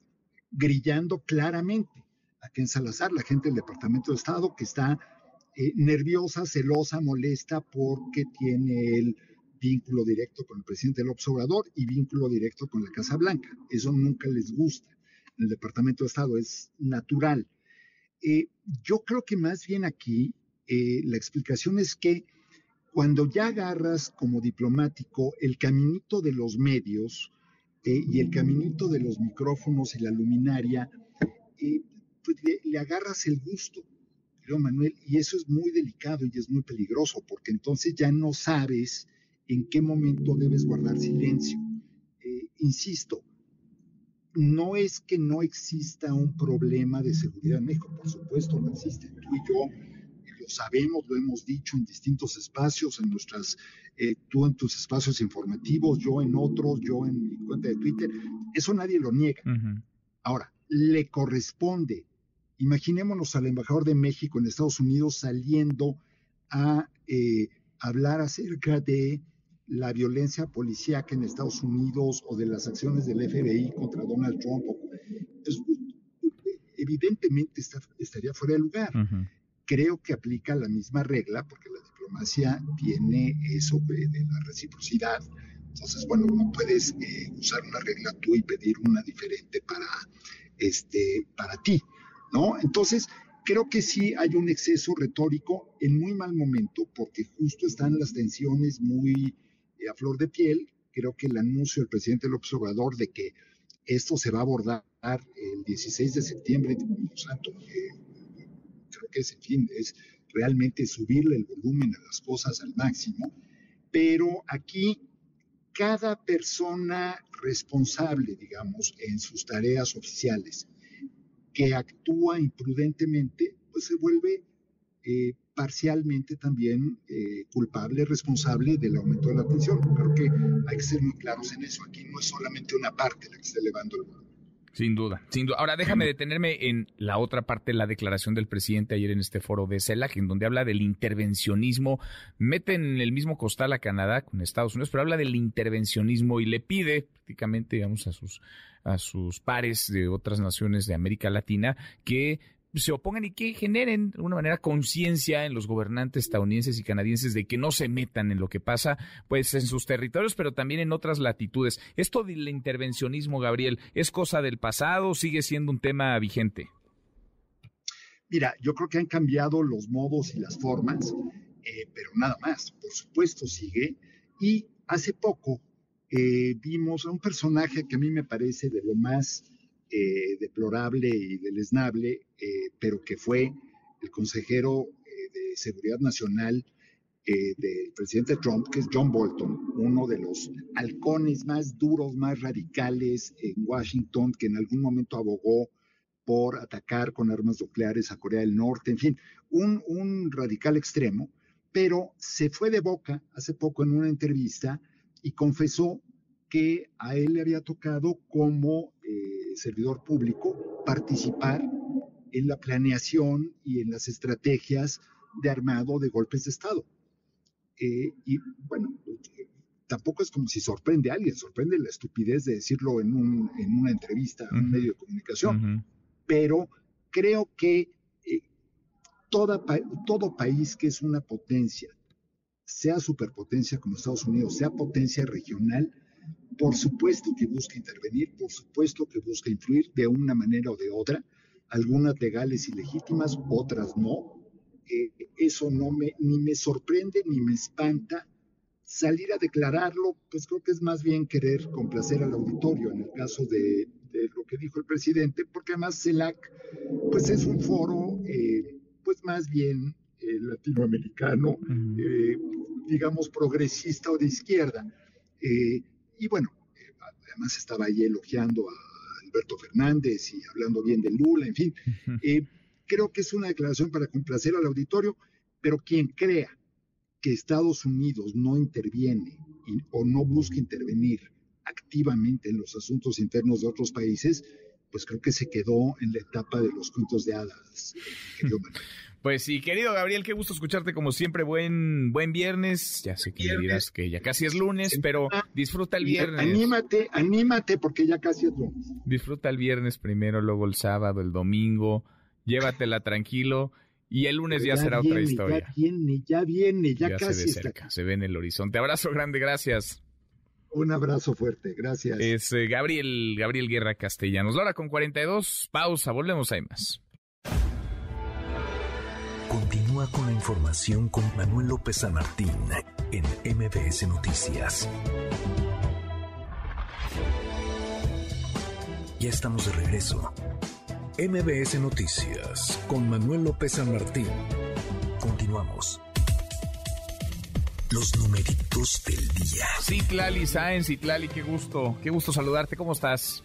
[SPEAKER 14] grillando claramente a Ken Salazar, la gente del Departamento de Estado, que está nerviosa, celosa, molesta porque tiene el vínculo directo con el presidente del observador y vínculo directo con la Casa Blanca. Eso nunca les gusta en el Departamento de Estado, es natural. Eh, yo creo que más bien aquí eh, la explicación es que cuando ya agarras como diplomático el caminito de los medios y el caminito de los micrófonos y la luminaria, pues le, agarras el gusto, creo Manuel, y eso es muy delicado y es muy peligroso, porque entonces ya no sabes en qué momento debes guardar silencio. Eh, insisto, no es que no exista un problema de seguridad en México, por supuesto no existe. Tú y yo lo sabemos, lo hemos dicho en distintos espacios, en nuestras, eh, tú en tus espacios informativos, yo en otros, yo en mi cuenta de Twitter, eso nadie lo niega. Ahora, le corresponde Imaginémonos al embajador de México en Estados Unidos saliendo a eh, hablar acerca de la violencia policíaca en Estados Unidos o de las acciones del FBI contra Donald Trump. Pues, evidentemente estaría fuera de lugar. Creo que aplica la misma regla porque la diplomacia tiene eso de, la reciprocidad. Entonces, bueno, no puedes eh, usar una regla tú y pedir una diferente para, este, para ti. ¿no? Entonces, creo que sí hay un exceso retórico en muy mal momento, porque justo están las tensiones muy a flor de piel. Creo que el anuncio del presidente del observador de que esto se va a abordar el 16 de septiembre, Santo, creo que es, en fin, es realmente subirle el volumen a las cosas al máximo, pero aquí cada persona responsable, digamos, en sus tareas oficiales, que actúa imprudentemente, pues se vuelve eh, parcialmente también eh, culpable, responsable del aumento de la tensión. Creo que hay que ser muy claros en eso. Aquí no es solamente una parte la que está elevando el volumen.
[SPEAKER 2] Sin duda, sin duda. Ahora déjame detenerme en la otra parte de la declaración del presidente ayer en este foro de CELAC, en donde habla del intervencionismo. Mete en el mismo costal a Canadá con Estados Unidos, pero habla del intervencionismo y le pide prácticamente, digamos, a sus a sus pares de otras naciones de América Latina que se opongan y que generen de alguna manera conciencia en los gobernantes estadounidenses y canadienses de que no se metan en lo que pasa pues en sus territorios, pero también en otras latitudes. Esto del intervencionismo, Gabriel, ¿es cosa del pasado? ¿Sigue siendo un tema vigente?
[SPEAKER 14] Mira, yo creo que han cambiado los modos y las formas, eh, pero nada más, por supuesto sigue. Y hace poco eh, vimos a un personaje que a mí me parece de lo más eh, deplorable y deleznable, eh, pero que fue el consejero de Seguridad Nacional del presidente Trump, que es John Bolton, uno de los halcones más duros, más radicales en Washington, que en algún momento abogó por atacar con armas nucleares a Corea del Norte, en fin, un, un radical extremo, pero se fue de boca hace poco en una entrevista y confesó que a él le había tocado como eh, servidor público participar en la planeación y en las estrategias de armado de golpes de Estado. Eh, y bueno, tampoco es como si sorprende a alguien, sorprende la estupidez de decirlo en, un, en una entrevista en un medio de comunicación, pero creo que eh, toda, todo país que es una potencia, sea superpotencia como Estados Unidos, sea potencia regional, por supuesto que busca intervenir, por supuesto que busca influir de una manera o de otra, algunas legales y legítimas, otras no. Eh, eso no me, ni me sorprende ni me espanta. Salir a declararlo, pues creo que es más bien querer complacer al auditorio en el caso de, lo que dijo el presidente, porque además CELAC, pues es un foro, eh, pues más bien eh, latinoamericano, digamos, progresista o de izquierda. Eh, y bueno, eh, además estaba ahí elogiando a Alberto Fernández y hablando bien de Lula, en fin. Eh, creo que es una declaración para complacer al auditorio, pero quien crea que Estados Unidos no interviene o no busca intervenir activamente en los asuntos internos de otros países, pues creo que se quedó en la etapa de los cuentos de hadas,
[SPEAKER 2] Pues sí, querido Gabriel, qué gusto escucharte como siempre. Buen buen viernes. Ya sé que me dirás que ya casi es lunes, pero disfruta el viernes.
[SPEAKER 14] Anímate, anímate porque ya casi es lunes.
[SPEAKER 2] Disfruta el viernes primero, luego el sábado, el domingo. Llévatela tranquilo y el lunes ya, será otra historia.
[SPEAKER 14] Ya viene, ya viene, ya, casi
[SPEAKER 2] se cerca, se ve en el horizonte. Abrazo grande, gracias.
[SPEAKER 14] Un abrazo fuerte, gracias.
[SPEAKER 2] Es eh, Gabriel, Gabriel Guerra Castellanos. Hora con 42, pausa, volvemos, hay más.
[SPEAKER 1] Continúa con la información con Manuel López San Martín en MBS Noticias. Ya estamos de regreso. MBS Noticias con Manuel López San Martín. Continuamos. Los numeritos del día.
[SPEAKER 2] Citlali Sáenz, Citlali, qué gusto, qué gusto saludarte, ¿cómo estás?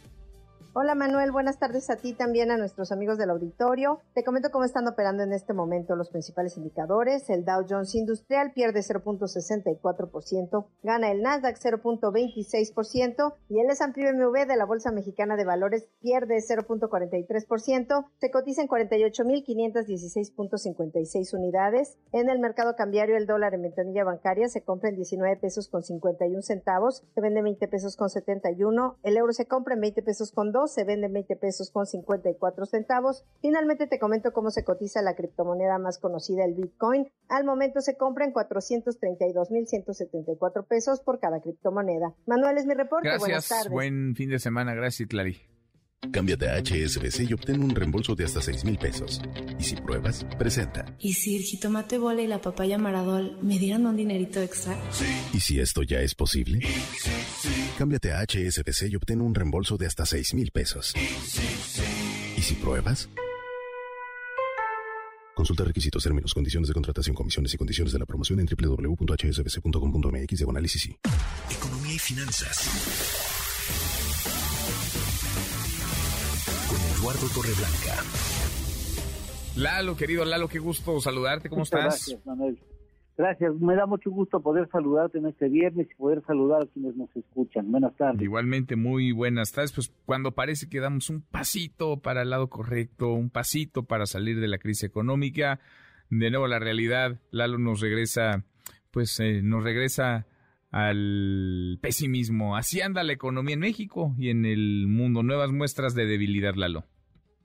[SPEAKER 15] Hola Manuel, buenas tardes a ti también a nuestros amigos del auditorio. Te comento cómo están operando en este momento los principales indicadores. El Dow Jones Industrial pierde 0.64%, gana el Nasdaq 0.26% y el S&P MV de la Bolsa Mexicana de Valores pierde 0.43%, se cotiza en 48.516.56 unidades. En el mercado cambiario el dólar en ventanilla bancaria se compra en 19 pesos con 51 centavos, se vende 20 pesos con 71, el euro se compra en 20 pesos con 2 se vende 20 pesos con 54 centavos. Finalmente te comento cómo se cotiza la criptomoneda más conocida, el Bitcoin. Al momento se compra en 432.174 pesos por cada criptomoneda. Manuel es mi reporte.
[SPEAKER 2] Gracias.
[SPEAKER 15] Buenas tardes.
[SPEAKER 2] Buen fin de semana. Gracias, Clary.
[SPEAKER 16] Cámbiate a HSBC y obtén un reembolso de hasta 6 mil pesos. Y si pruebas, presenta.
[SPEAKER 17] ¿Y si el jitomate bola y la papaya maradol me dieran un dinerito extra?
[SPEAKER 16] Sí. ¿Y si esto ya es posible? Sí, sí, Cámbiate a HSBC y obtén un reembolso de hasta 6 mil pesos. ¿Y si pruebas? Consulta requisitos, términos, condiciones de contratación, comisiones y condiciones de la promoción en www.hsbc.com.mx análisis.
[SPEAKER 1] Economía y finanzas. Eduardo Torreblanca.
[SPEAKER 2] Lalo, querido Lalo, qué gusto saludarte, ¿cómo estás?
[SPEAKER 18] Gracias, Manuel. Gracias, me da mucho gusto poder saludarte en este viernes y poder saludar a quienes nos escuchan. Buenas tardes.
[SPEAKER 2] Igualmente, muy buenas tardes. Pues cuando parece que damos un pasito para el lado correcto, un pasito para salir de la crisis económica, de nuevo la realidad, Lalo nos regresa, pues eh, nos regresa al pesimismo. Así anda la economía en México y en el mundo. Nuevas muestras de debilidad, Lalo.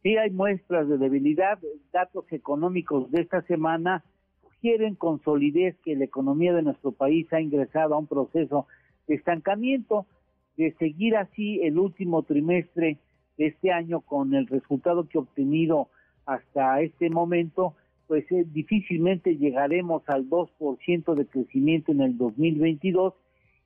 [SPEAKER 18] Sí, hay muestras de debilidad. Datos económicos de esta semana sugieren con solidez que la economía de nuestro país ha ingresado a un proceso de estancamiento. De seguir así el último trimestre de este año con el resultado que ha obtenido hasta este momento, pues eh, difícilmente llegaremos al 2% de crecimiento en el 2022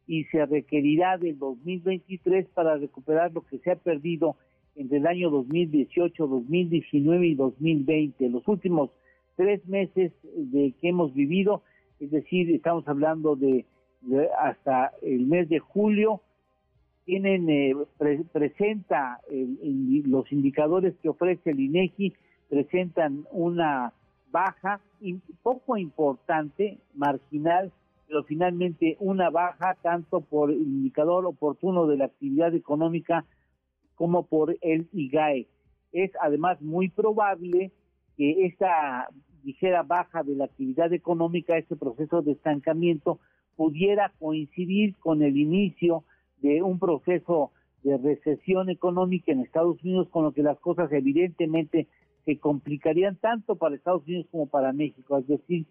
[SPEAKER 18] y se requerirá del 2023 para recuperar lo que se ha perdido entre el año 2018, 2019 y 2020. Los últimos tres meses de que hemos vivido, es decir, estamos hablando de, hasta el mes de julio, tienen eh, presenta los indicadores que ofrece el INEGI presentan una baja, poco importante, marginal, pero finalmente una baja tanto por el indicador oportuno de la actividad económica como por el IGAE. Es además muy probable que esta ligera baja de la actividad económica, este proceso de estancamiento, pudiera coincidir con el inicio de un proceso de recesión económica en Estados Unidos, con lo que las cosas evidentemente se complicarían tanto para Estados Unidos como para México. Es decir,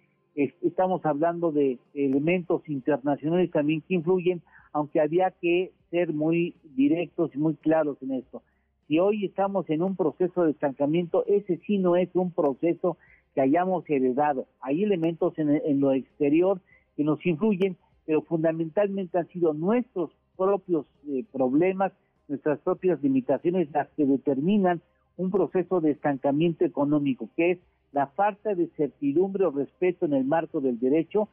[SPEAKER 18] estamos hablando de elementos internacionales también que influyen, aunque había que ser muy directos y muy claros en esto. Si hoy estamos en un proceso de estancamiento, ese sí no es un proceso que hayamos heredado. Hay elementos en, lo exterior que nos influyen, pero fundamentalmente han sido nuestros propios eh, problemas, nuestras propias limitaciones las que determinan un proceso de estancamiento económico, que es la falta de certidumbre o respeto en el marco del derecho,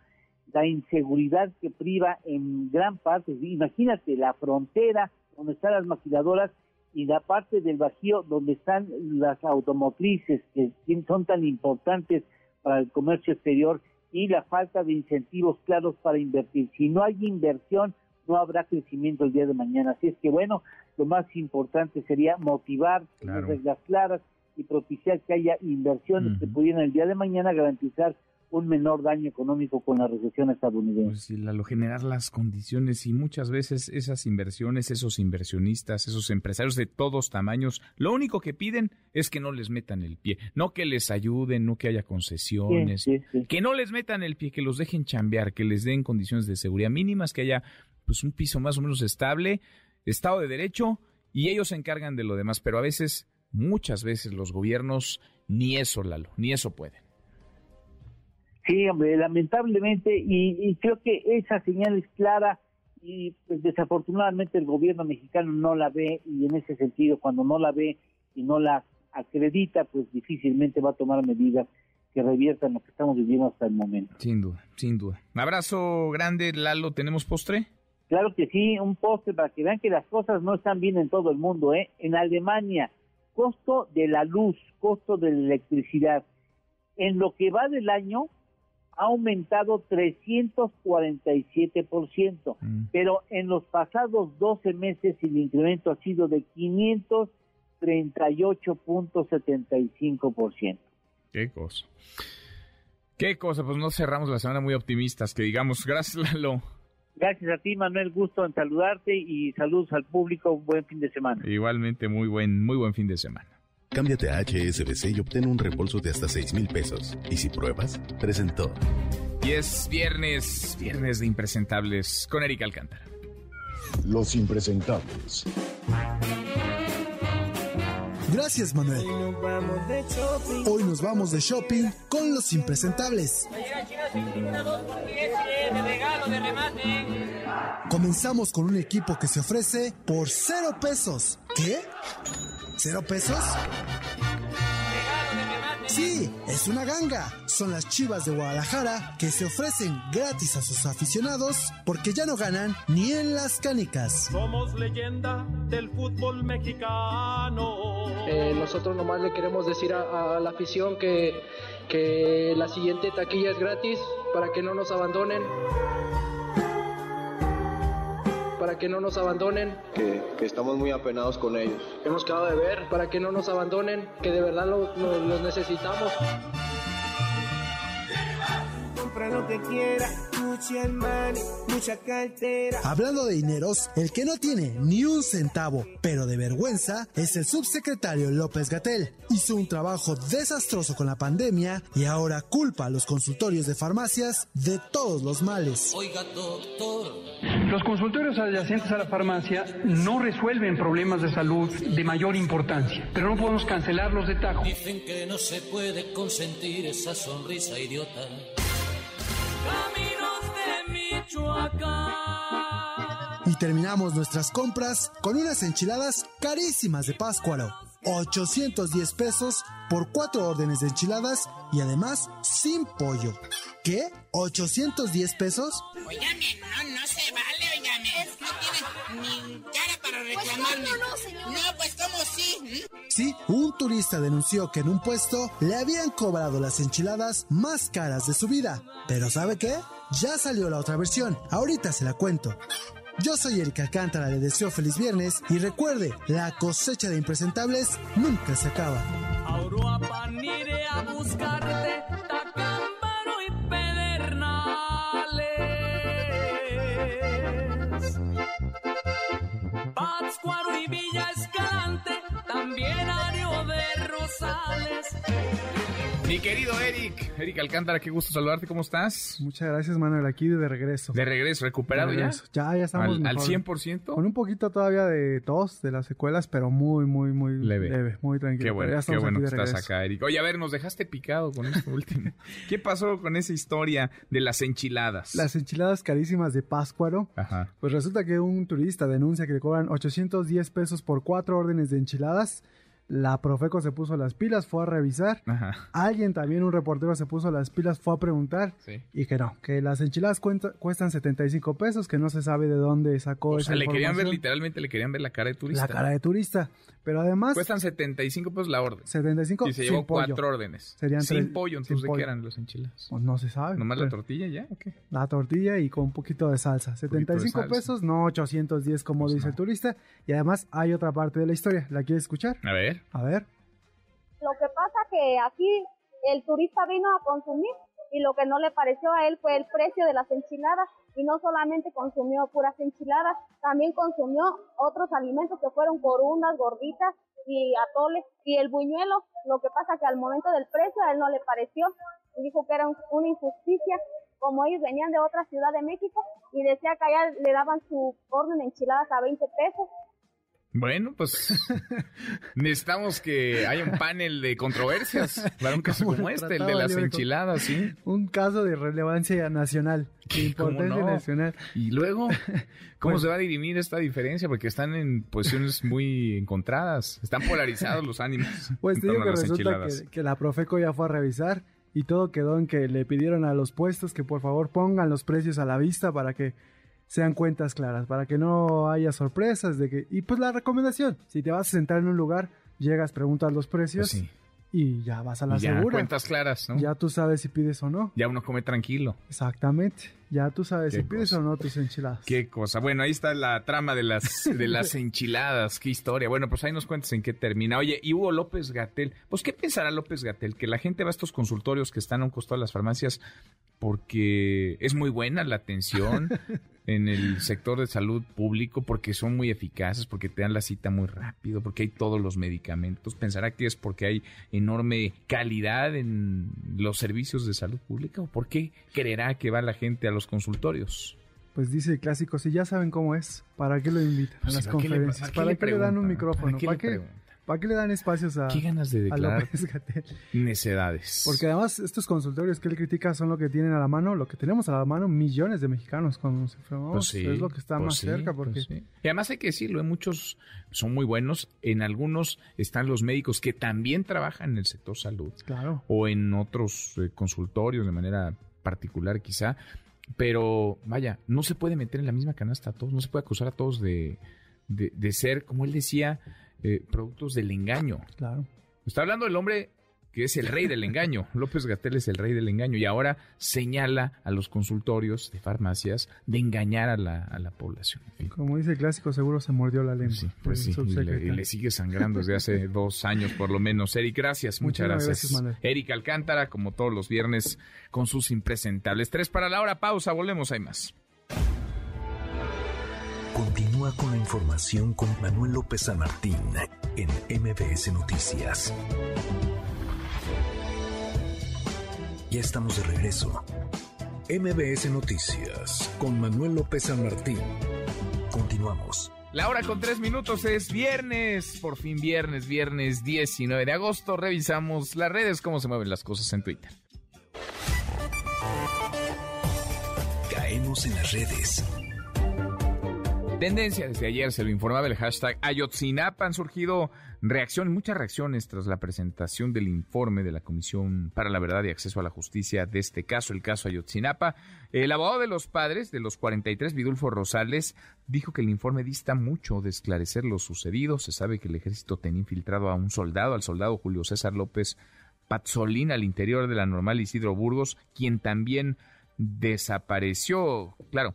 [SPEAKER 18] la inseguridad que priva en gran parte, imagínate la frontera donde están las maquiladoras y la parte del Bajío donde están las automotrices que son tan importantes para el comercio exterior y la falta de incentivos claros para invertir. Si no hay inversión, no habrá crecimiento el día de mañana. Así es que bueno, lo más importante sería motivar, tener reglas claras y propiciar que haya inversiones que pudieran el día de mañana garantizar un menor daño económico con la recesión estadounidense.
[SPEAKER 2] Pues sí, lo generar las condiciones y muchas veces esas inversiones, esos inversionistas, esos empresarios de todos tamaños, lo único que piden es que no les metan el pie, no que les ayuden, no que haya concesiones, que no les metan el pie, que los dejen chambear, que les den condiciones de seguridad mínimas, que haya pues un piso más o menos estable, Estado de Derecho y ellos se encargan de lo demás, pero a veces, muchas veces los gobiernos ni eso, Lalo, ni eso pueden.
[SPEAKER 18] Sí, hombre, lamentablemente, y, creo que esa señal es clara y pues, desafortunadamente el gobierno mexicano no la ve y en ese sentido cuando no la ve y no la acredita, pues difícilmente va a tomar medidas que reviertan lo que estamos viviendo hasta el momento.
[SPEAKER 2] Sin duda, sin duda. Un abrazo grande, Lalo. ¿Tenemos postre?
[SPEAKER 18] Claro que sí, un postre para que vean que las cosas no están bien en todo el mundo. ¿eh? En Alemania, costo de la luz, costo de la electricidad. En lo que va del año, ha aumentado 347%, mm. pero en los pasados 12 meses el incremento ha sido de 538.75%.
[SPEAKER 2] Qué cosa. Qué cosa, pues no cerramos la semana muy optimistas, que digamos, gracias Lalo.
[SPEAKER 18] Gracias a ti, Manuel, gusto en saludarte y saludos al público, buen fin de semana.
[SPEAKER 2] Igualmente, muy buen, muy buen fin de semana.
[SPEAKER 16] Cámbiate a HSBC y obtén un reembolso de hasta 6 mil pesos. Y si pruebas, presentó.
[SPEAKER 2] Y es viernes, viernes de impresentables con Erika Alcántara.
[SPEAKER 1] Los impresentables.
[SPEAKER 19] Gracias, Manuel. Hoy nos vamos de shopping con los impresentables. Comenzamos con un equipo que se ofrece por cero pesos. ¿Qué? ¿Cero pesos? Sí, es una ganga. Son las chivas de Guadalajara que se ofrecen gratis a sus aficionados porque ya no ganan ni en las canicas.
[SPEAKER 20] Somos leyenda del fútbol mexicano.
[SPEAKER 21] Eh, nosotros nomás le queremos decir a, la afición que, que la siguiente taquilla es gratis para que no nos abandonen para que no nos abandonen.
[SPEAKER 22] Que, estamos muy apenados con ellos.
[SPEAKER 21] Hemos quedado de ver para que no nos abandonen, que de verdad los, los necesitamos.
[SPEAKER 19] Compra lo que Hablando de dineros, el que no tiene ni un centavo, pero de vergüenza, es el subsecretario López Gatel. Hizo un trabajo desastroso con la pandemia y ahora culpa a los consultorios de farmacias de todos los males. Oiga,
[SPEAKER 23] doctor. Los consultorios adyacentes a la farmacia no resuelven problemas de salud de mayor importancia, pero no podemos cancelarlos de tajo.
[SPEAKER 24] Dicen que no se puede consentir esa sonrisa idiota.
[SPEAKER 19] Y terminamos nuestras compras con unas enchiladas carísimas de Páscuaro. 810 pesos por cuatro órdenes de enchiladas y además sin pollo. ¿Qué? ¿810 pesos?
[SPEAKER 25] Óigame, no, no se vale, óigame. No tiene ni cara para pues, reclamarme. no, no, señor. No, pues como sí.
[SPEAKER 19] Sí, un turista denunció que en un puesto le habían cobrado las enchiladas más caras de su vida. Pero ¿sabe qué? Ya salió la otra versión, ahorita se la cuento. Yo soy Erika Alcántara, le deseo feliz viernes y recuerde, la cosecha de impresentables nunca se acaba.
[SPEAKER 2] y Mi querido Eric, Eric Alcántara, qué gusto saludarte, ¿cómo estás?
[SPEAKER 26] Muchas gracias, Manuel, aquí de regreso.
[SPEAKER 2] ¿De regreso? ¿Recuperado ya?
[SPEAKER 26] Ya, ya estamos
[SPEAKER 2] ¿Al, ¿Al 100%?
[SPEAKER 26] Con un poquito todavía de tos de las secuelas, pero muy, muy, muy leve, muy tranquilo.
[SPEAKER 2] Qué bueno, qué bueno que estás acá, Eric. Oye, a ver, nos dejaste picado con esto último. ¿Qué pasó con esa historia de las enchiladas?
[SPEAKER 26] Las enchiladas carísimas de Páscuaro. Ajá. Pues resulta que un turista denuncia que le cobran 810 pesos por cuatro órdenes de enchiladas La Profeco se puso las pilas, fue a revisar. Alguien también, un reportero, se puso las pilas, fue a preguntar. Y que no, que las enchiladas cuestan 75 pesos, que no se sabe de dónde sacó
[SPEAKER 2] o
[SPEAKER 26] esa
[SPEAKER 2] sea, le querían ver, literalmente le querían ver la cara de turista.
[SPEAKER 26] La cara de turista. Pero además...
[SPEAKER 2] Cuestan 75 pesos la orden.
[SPEAKER 26] 75
[SPEAKER 2] Y se llevó cuatro órdenes.
[SPEAKER 26] Serían
[SPEAKER 2] sin pollo, entonces ¿de qué eran los enchiladas?
[SPEAKER 26] Pues no se sabe.
[SPEAKER 2] ¿Nomás la tortilla ya o qué?
[SPEAKER 26] La tortilla y con un poquito de salsa. 75 pesos, no 810 como pues dice el turista. Y además hay otra parte de la historia. ¿La quieres escuchar?
[SPEAKER 2] A ver.
[SPEAKER 26] A ver.
[SPEAKER 27] Lo que pasa que aquí el turista vino a consumir y lo que no le pareció a él fue el precio de las enchiladas y no solamente consumió puras enchiladas, también consumió otros alimentos que fueron corunas, gorditas y atoles y el buñuelo, lo que pasa que al momento del precio a él no le pareció dijo que era una injusticia como ellos venían de otra ciudad de México y decía que allá le daban su orden de enchiladas a 20 pesos
[SPEAKER 2] bueno, pues necesitamos que haya un panel de controversias para un caso como este, el de las enchiladas, ¿sí?
[SPEAKER 26] Un caso de relevancia nacional, de importancia nacional.
[SPEAKER 2] Y luego, ¿cómo se va a dirimir esta diferencia? Porque están en posiciones muy encontradas, están polarizados los ánimos.
[SPEAKER 26] Pues digo que resulta que, que la Profeco ya fue a revisar y todo quedó en que le pidieron a los puestos que por favor pongan los precios a la vista para que sean cuentas claras, para que no haya sorpresas de que... Y pues la recomendación, si te vas a sentar en un lugar, llegas, preguntas los precios pues y ya vas a la ya, segura.
[SPEAKER 2] cuentas claras, ¿no?
[SPEAKER 26] Ya tú sabes si pides o no.
[SPEAKER 2] Ya uno come tranquilo.
[SPEAKER 26] Exactamente. Ya tú sabes si pides o no tus enchiladas.
[SPEAKER 2] Qué cosa. Bueno, ahí está la trama de las, de las enchiladas. Qué historia. Bueno, pues ahí nos cuentas en qué termina. Oye, y Hugo López Gatel. Pues, ¿qué pensará López Gatel? Que la gente va a estos consultorios que están a un costado de las farmacias porque es muy buena la atención, en el sector de salud público porque son muy eficaces, porque te dan la cita muy rápido, porque hay todos los medicamentos. Pensará que es porque hay enorme calidad en los servicios de salud pública o por qué creerá que va la gente a los consultorios.
[SPEAKER 26] Pues dice el clásico, si ya saben cómo es, ¿para qué lo invitan a pues las conferencias? ¿Para qué le, dan un micrófono? ¿Para qué, ¿Para qué le dan espacios a,
[SPEAKER 2] ¿Qué ganas de declarar necedades?
[SPEAKER 26] Porque además estos consultorios que él critica son lo que tienen a la mano, lo que tenemos a la mano millones de mexicanos cuando nos enfermamos. Pues es lo que está pues más cerca. Porque... Pues
[SPEAKER 2] y además hay que decirlo, ¿eh? muchos son muy buenos. En algunos están los médicos que también trabajan en el sector salud.
[SPEAKER 26] Claro.
[SPEAKER 2] O en otros eh, consultorios de manera particular quizá. Pero vaya, no se puede meter en la misma canasta a todos, no se puede acusar a todos de, de ser, como él decía, eh, productos del engaño.
[SPEAKER 26] Claro.
[SPEAKER 2] Está hablando del hombre que es el rey del engaño. López Gatel es el rey del engaño y ahora señala a los consultorios de farmacias de engañar a la, a la población.
[SPEAKER 26] Como dice el clásico, seguro se mordió la lengua.
[SPEAKER 2] Sí, pues sí, y le, sigue sangrando desde hace dos años por lo menos. Eric, gracias, muchas, gracias. Eric Alcántara, como todos los viernes, con sus impresentables. Tres para la hora, pausa, volvemos, hay más.
[SPEAKER 1] Continúa con la información con Manuel López San Martín en MBS Noticias. Ya estamos de regreso. MBS Noticias con Manuel López San Martín. Continuamos.
[SPEAKER 2] La hora con tres minutos es viernes, por fin viernes, viernes 19 de agosto. Revisamos las redes, cómo se mueven las cosas en Twitter.
[SPEAKER 1] Caemos en las redes.
[SPEAKER 2] Tendencia, desde ayer se lo informaba el hashtag Ayotzinapa. Han surgido reacciones, muchas reacciones tras la presentación del informe de la Comisión para la Verdad y Acceso a la Justicia de este caso, el caso Ayotzinapa. El abogado de los padres de los 43, Vidulfo Rosales, dijo que el informe dista mucho de esclarecer lo sucedido. Se sabe que el ejército tenía infiltrado a un soldado, al soldado Julio César López Pazzolín, al interior de la normal Isidro Burgos, quien también desapareció. Claro,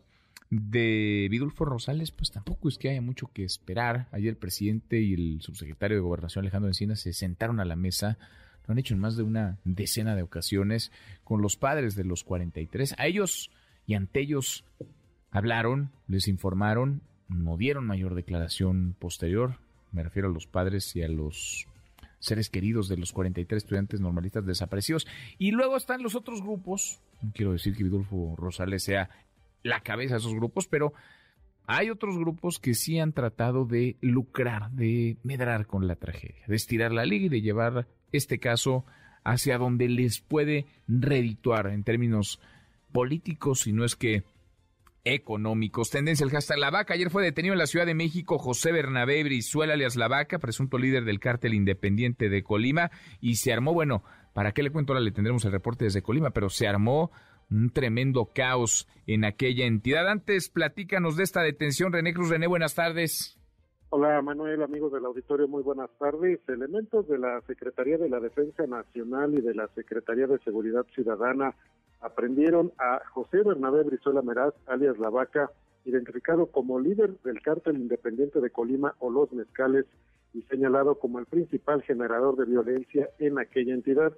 [SPEAKER 2] de Vidulfo Rosales, pues tampoco es que haya mucho que esperar. Ayer el presidente y el subsecretario de Gobernación Alejandro Encina se sentaron a la mesa, lo han hecho en más de una decena de ocasiones, con los padres de los 43. A ellos y ante ellos hablaron, les informaron, no dieron mayor declaración posterior. Me refiero a los padres y a los seres queridos de los 43 estudiantes normalistas desaparecidos. Y luego están los otros grupos. No quiero decir que Vidulfo Rosales sea la cabeza de esos grupos, pero hay otros grupos que sí han tratado de lucrar, de medrar con la tragedia, de estirar la liga y de llevar este caso hacia donde les puede redituar en términos políticos, si no es que económicos. Tendencia el hashtag La Vaca. Ayer fue detenido en la Ciudad de México José Bernabé Brizuela alias La Vaca, presunto líder del cártel independiente de Colima, y se armó, bueno, ¿para qué le cuento? Ahora le tendremos el reporte desde Colima, pero se armó un tremendo caos en aquella entidad. Antes, platícanos de esta detención. René Cruz, René, buenas tardes.
[SPEAKER 28] Hola Manuel, amigos del auditorio, muy buenas tardes. Elementos de la Secretaría de la Defensa Nacional y de la Secretaría de Seguridad Ciudadana aprendieron a José Bernabé Brizuela Meraz, alias La Vaca, identificado como líder del cártel independiente de Colima o Los Mezcales y señalado como el principal generador de violencia en aquella entidad.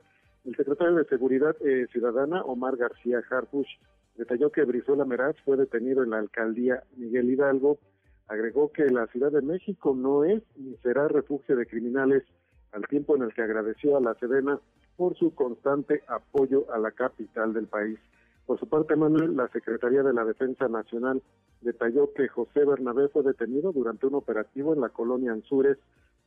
[SPEAKER 28] El secretario de Seguridad eh, Ciudadana, Omar García Harfush, detalló que Brizuela Meraz fue detenido en la alcaldía Miguel Hidalgo. Agregó que la Ciudad de México no es ni será refugio de criminales, al tiempo en el que agradeció a la Sedena por su constante apoyo a la capital del país. Por su parte, Manuel, la Secretaría de la Defensa Nacional detalló que José Bernabé fue detenido durante un operativo en la colonia Anzures,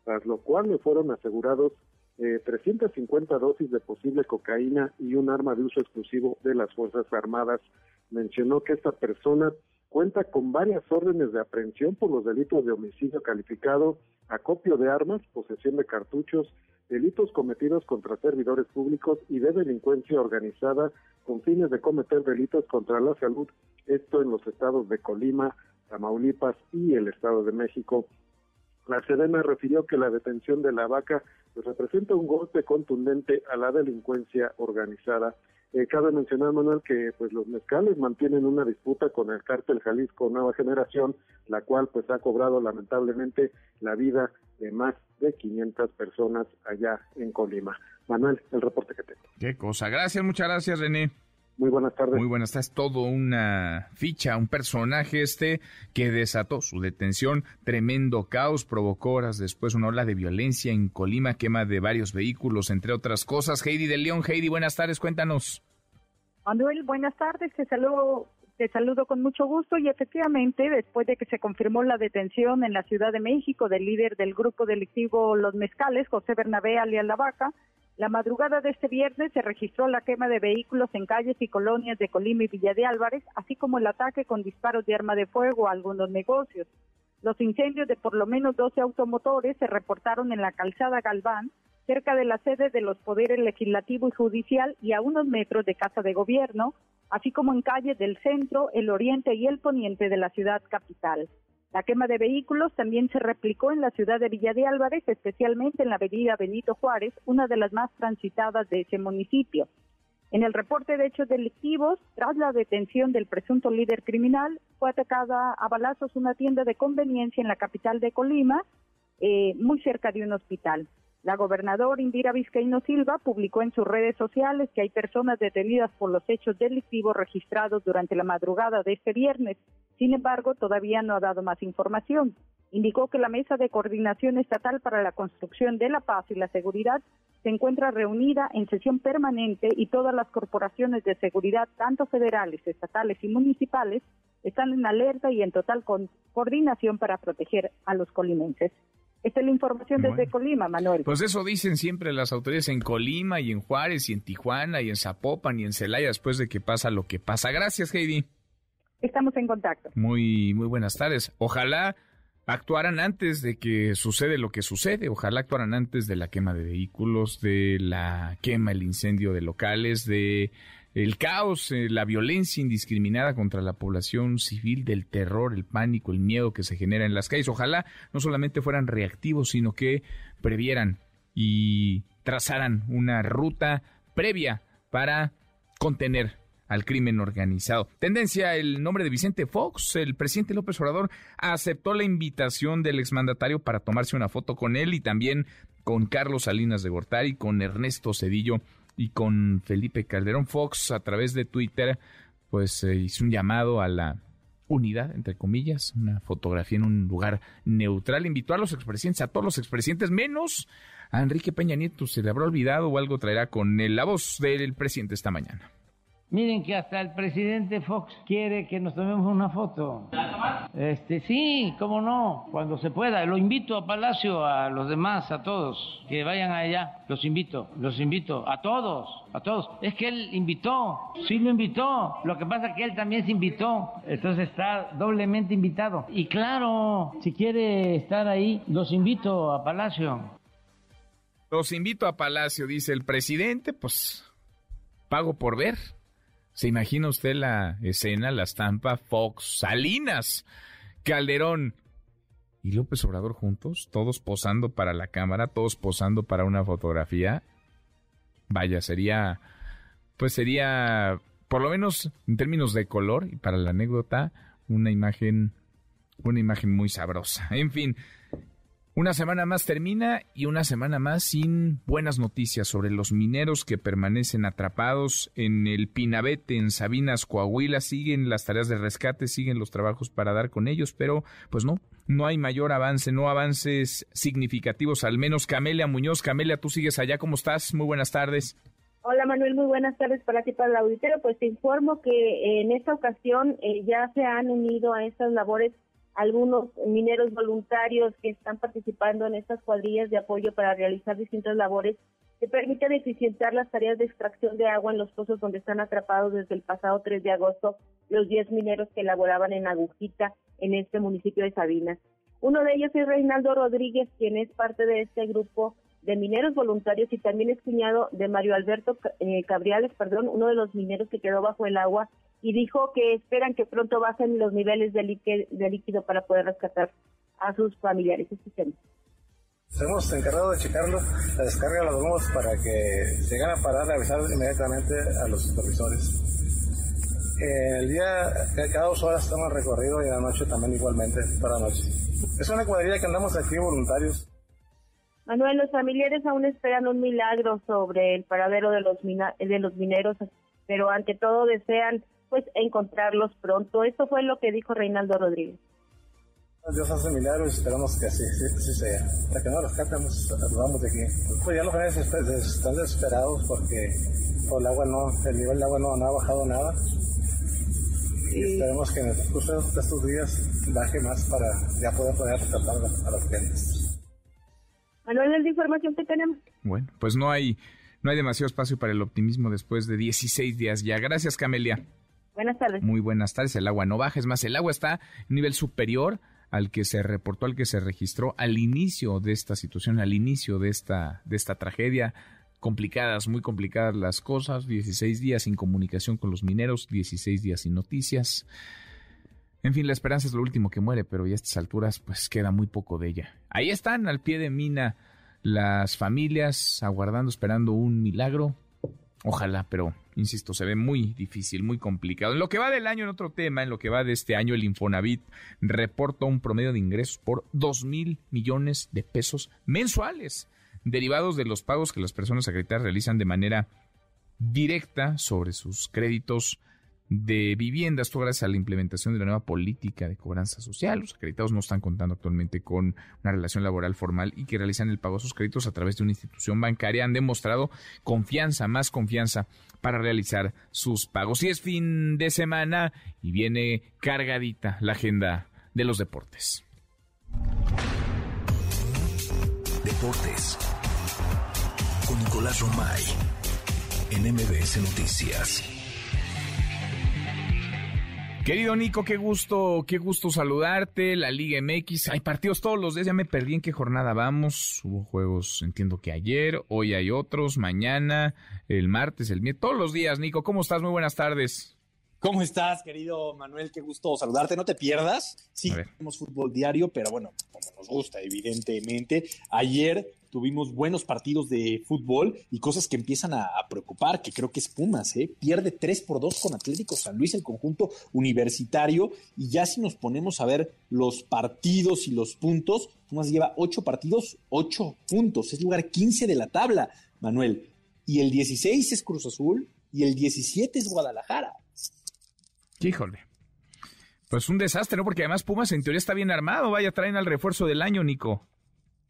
[SPEAKER 28] tras lo cual le fueron asegurados eh, 350 dosis de posible cocaína y un arma de uso exclusivo de las Fuerzas Armadas. Mencionó que esta persona cuenta con varias órdenes de aprehensión por los delitos de homicidio calificado, acopio de armas, posesión de cartuchos, delitos cometidos contra servidores públicos y de delincuencia organizada con fines de cometer delitos contra la salud, esto en los estados de Colima, Tamaulipas y el Estado de México. La Sedena refirió que la detención de la vaca pues, representa un golpe contundente a la delincuencia organizada. Eh, cabe mencionar, Manuel, que pues los mezcales mantienen una disputa con el cártel Jalisco Nueva Generación, la cual pues ha cobrado lamentablemente la vida de más de 500 personas allá en Colima. Manuel, el reporte que tengo.
[SPEAKER 2] Qué cosa. Gracias, muchas gracias, René.
[SPEAKER 28] Muy buenas tardes.
[SPEAKER 2] Muy buenas tardes. Todo una ficha, un personaje este que desató su detención. Tremendo caos, provocó horas después una ola de violencia en Colima, quema de varios vehículos, entre otras cosas. Heidi de León, Heidi, buenas tardes, cuéntanos.
[SPEAKER 29] Manuel, buenas tardes. Te saludo, te saludo con mucho gusto y efectivamente, después de que se confirmó la detención en la Ciudad de México del líder del grupo delictivo Los Mezcales, José Bernabé alias La Vaca, la madrugada de este viernes se registró la quema de vehículos en calles y colonias de Colima y Villa de Álvarez, así como el ataque con disparos de arma de fuego a algunos negocios. Los incendios de por lo menos 12 automotores se reportaron en la calzada Galván, cerca de la sede de los poderes legislativo y judicial y a unos metros de Casa de Gobierno, así como en calles del centro, el oriente y el poniente de la ciudad capital. La quema de vehículos también se replicó en la ciudad de Villa de Álvarez, especialmente en la avenida Benito Juárez, una de las más transitadas de ese municipio. En el reporte de hechos delictivos, tras la detención del presunto líder criminal, fue atacada a balazos una tienda de conveniencia en la capital de Colima, eh, muy cerca de un hospital. La gobernadora Indira Vizcaíno Silva publicó en sus redes sociales que hay personas detenidas por los hechos delictivos registrados durante la madrugada de este viernes. Sin embargo, todavía no ha dado más información. Indicó que la Mesa de Coordinación Estatal para la Construcción de la Paz y la Seguridad se encuentra reunida en sesión permanente y todas las corporaciones de seguridad, tanto federales, estatales y municipales, están en alerta y en total coordinación para proteger a los colimenses. Esta es la información desde Colima, Manuel.
[SPEAKER 2] Pues eso dicen siempre las autoridades en Colima y en Juárez y en Tijuana y en Zapopan y en Celaya después de que pasa lo que pasa. Gracias, Heidi.
[SPEAKER 29] Estamos en contacto.
[SPEAKER 2] Muy, muy buenas tardes. Ojalá actuaran antes de que sucede lo que sucede. Ojalá actuaran antes de la quema de vehículos, de la quema, el incendio de locales, de el caos, eh, la violencia indiscriminada contra la población civil, del terror, el pánico, el miedo que se genera en las calles. Ojalá no solamente fueran reactivos, sino que previeran y trazaran una ruta previa para contener al crimen organizado. Tendencia, el nombre de Vicente Fox, el presidente López Obrador aceptó la invitación del exmandatario para tomarse una foto con él y también con Carlos Salinas de Gortari, con Ernesto Cedillo y con Felipe Calderón Fox a través de Twitter, pues eh, hizo un llamado a la unidad, entre comillas, una fotografía en un lugar neutral. Invitó a los expresidentes, a todos los expresidentes, menos a Enrique Peña Nieto. Se le habrá olvidado o algo traerá con la voz del presidente esta mañana.
[SPEAKER 30] Miren que hasta el presidente Fox quiere que nos tomemos una foto. Este, sí, cómo no, cuando se pueda. Lo invito a Palacio, a los demás, a todos, que vayan allá. Los invito, los invito, a todos, a todos. Es que él invitó, sí lo invitó. Lo que pasa es que él también se invitó. Entonces está doblemente invitado. Y claro, si quiere estar ahí, los invito a Palacio.
[SPEAKER 2] Los invito a Palacio, dice el presidente, pues pago por ver. ¿Se imagina usted la escena, la estampa Fox, Salinas, Calderón y López Obrador juntos, todos posando para la cámara, todos posando para una fotografía? Vaya, sería, pues sería, por lo menos en términos de color y para la anécdota, una imagen, una imagen muy sabrosa. En fin, una semana más termina y una semana más sin buenas noticias sobre los mineros que permanecen atrapados en el Pinabete, en Sabinas, Coahuila. Siguen las tareas de rescate, siguen los trabajos para dar con ellos, pero pues no, no hay mayor avance, no avances significativos, al menos Camelia Muñoz. Camelia, tú sigues allá, ¿cómo estás? Muy buenas tardes.
[SPEAKER 31] Hola Manuel, muy buenas tardes para ti, para el auditorio. Pues te informo que en esta ocasión eh, ya se han unido a estas labores algunos mineros voluntarios que están participando en estas cuadrillas de apoyo para realizar distintas labores que permiten eficientar las tareas de extracción de agua en los pozos donde están atrapados desde el pasado 3 de agosto los 10 mineros que elaboraban en Agujita en este municipio de Sabinas. Uno de ellos es Reinaldo Rodríguez, quien es parte de este grupo de mineros voluntarios y también es cuñado de Mario Alberto eh, Cabriales, perdón, uno de los mineros que quedó bajo el agua y dijo que esperan que pronto bajen los niveles de, líquido, para poder rescatar a sus familiares.
[SPEAKER 32] Hemos encargado de checarlo, la descarga de los domos para que se a parar, a avisar inmediatamente a los supervisores. Eh, el día, cada dos horas estamos recorrido y en la noche también igualmente, para la noche. Es una cuadrilla que andamos aquí voluntarios.
[SPEAKER 31] Manuel, los familiares aún esperan un milagro sobre el paradero de los, de los mineros, pero ante todo desean pues encontrarlos pronto. Esto fue lo que dijo Reinaldo Rodríguez.
[SPEAKER 32] Dios hace milagros y esperamos que así, sea. Hasta que no los captemos, vamos de aquí. Pues ya los jóvenes están desesperados porque por el agua no, el nivel de agua no, ha bajado nada. Y esperemos que en el curso de estos días baje más para ya poder poder rescatar a los clientes.
[SPEAKER 31] Manuel, es la información que tenemos.
[SPEAKER 2] Bueno, pues no hay, no hay demasiado espacio para el optimismo después de 16 días ya. Gracias, Camelia.
[SPEAKER 31] Buenas tardes.
[SPEAKER 2] Muy buenas tardes. El agua no baja, es más, el agua está a nivel superior al que se reportó, al que se registró al inicio de esta situación, al inicio de esta, de esta tragedia. Complicadas, muy complicadas las cosas. 16 días sin comunicación con los mineros, 16 días sin noticias. En fin, la esperanza es lo último que muere, pero ya a estas alturas pues queda muy poco de ella. Ahí están, al pie de mina, las familias aguardando, esperando un milagro. Ojalá, pero insisto, se ve muy difícil, muy complicado. En lo que va del año, en otro tema, en lo que va de este año, el Infonavit reporta un promedio de ingresos por 2 mil millones de pesos mensuales, derivados de los pagos que las personas acreditadas realizan de manera directa sobre sus créditos de vivienda. Esto gracias a la implementación de la nueva política de cobranza social. Los acreditados no están contando actualmente con una relación laboral formal y que realizan el pago de sus créditos a través de una institución bancaria. Han demostrado confianza, más confianza para realizar sus pagos. Y es fin de semana y viene cargadita la agenda de los deportes.
[SPEAKER 1] Deportes con Nicolás Romay en MBS Noticias.
[SPEAKER 2] Querido Nico, qué gusto, qué gusto saludarte. La Liga MX, hay partidos todos los días, ya me perdí en qué jornada vamos. Hubo juegos, entiendo que ayer, hoy hay otros, mañana, el martes, el miércoles, todos los días. Nico, ¿cómo estás? Muy buenas tardes.
[SPEAKER 33] ¿Cómo estás, querido Manuel? Qué gusto saludarte. No te pierdas. Sí, tenemos fútbol diario, pero bueno, como nos gusta, evidentemente. Ayer tuvimos buenos partidos de fútbol y cosas que empiezan a, preocupar, que creo que es Pumas, ¿eh? Pierde 3 por 2 con Atlético San Luis, el conjunto universitario, y ya si nos ponemos a ver los partidos y los puntos, Pumas lleva 8 partidos, 8 puntos, es lugar 15 de la tabla, Manuel. Y el 16 es Cruz Azul y el 17 es Guadalajara.
[SPEAKER 2] Híjole. Pues un desastre, ¿no? Porque además Pumas en teoría está bien armado. Vaya, traen al refuerzo del año, Nico.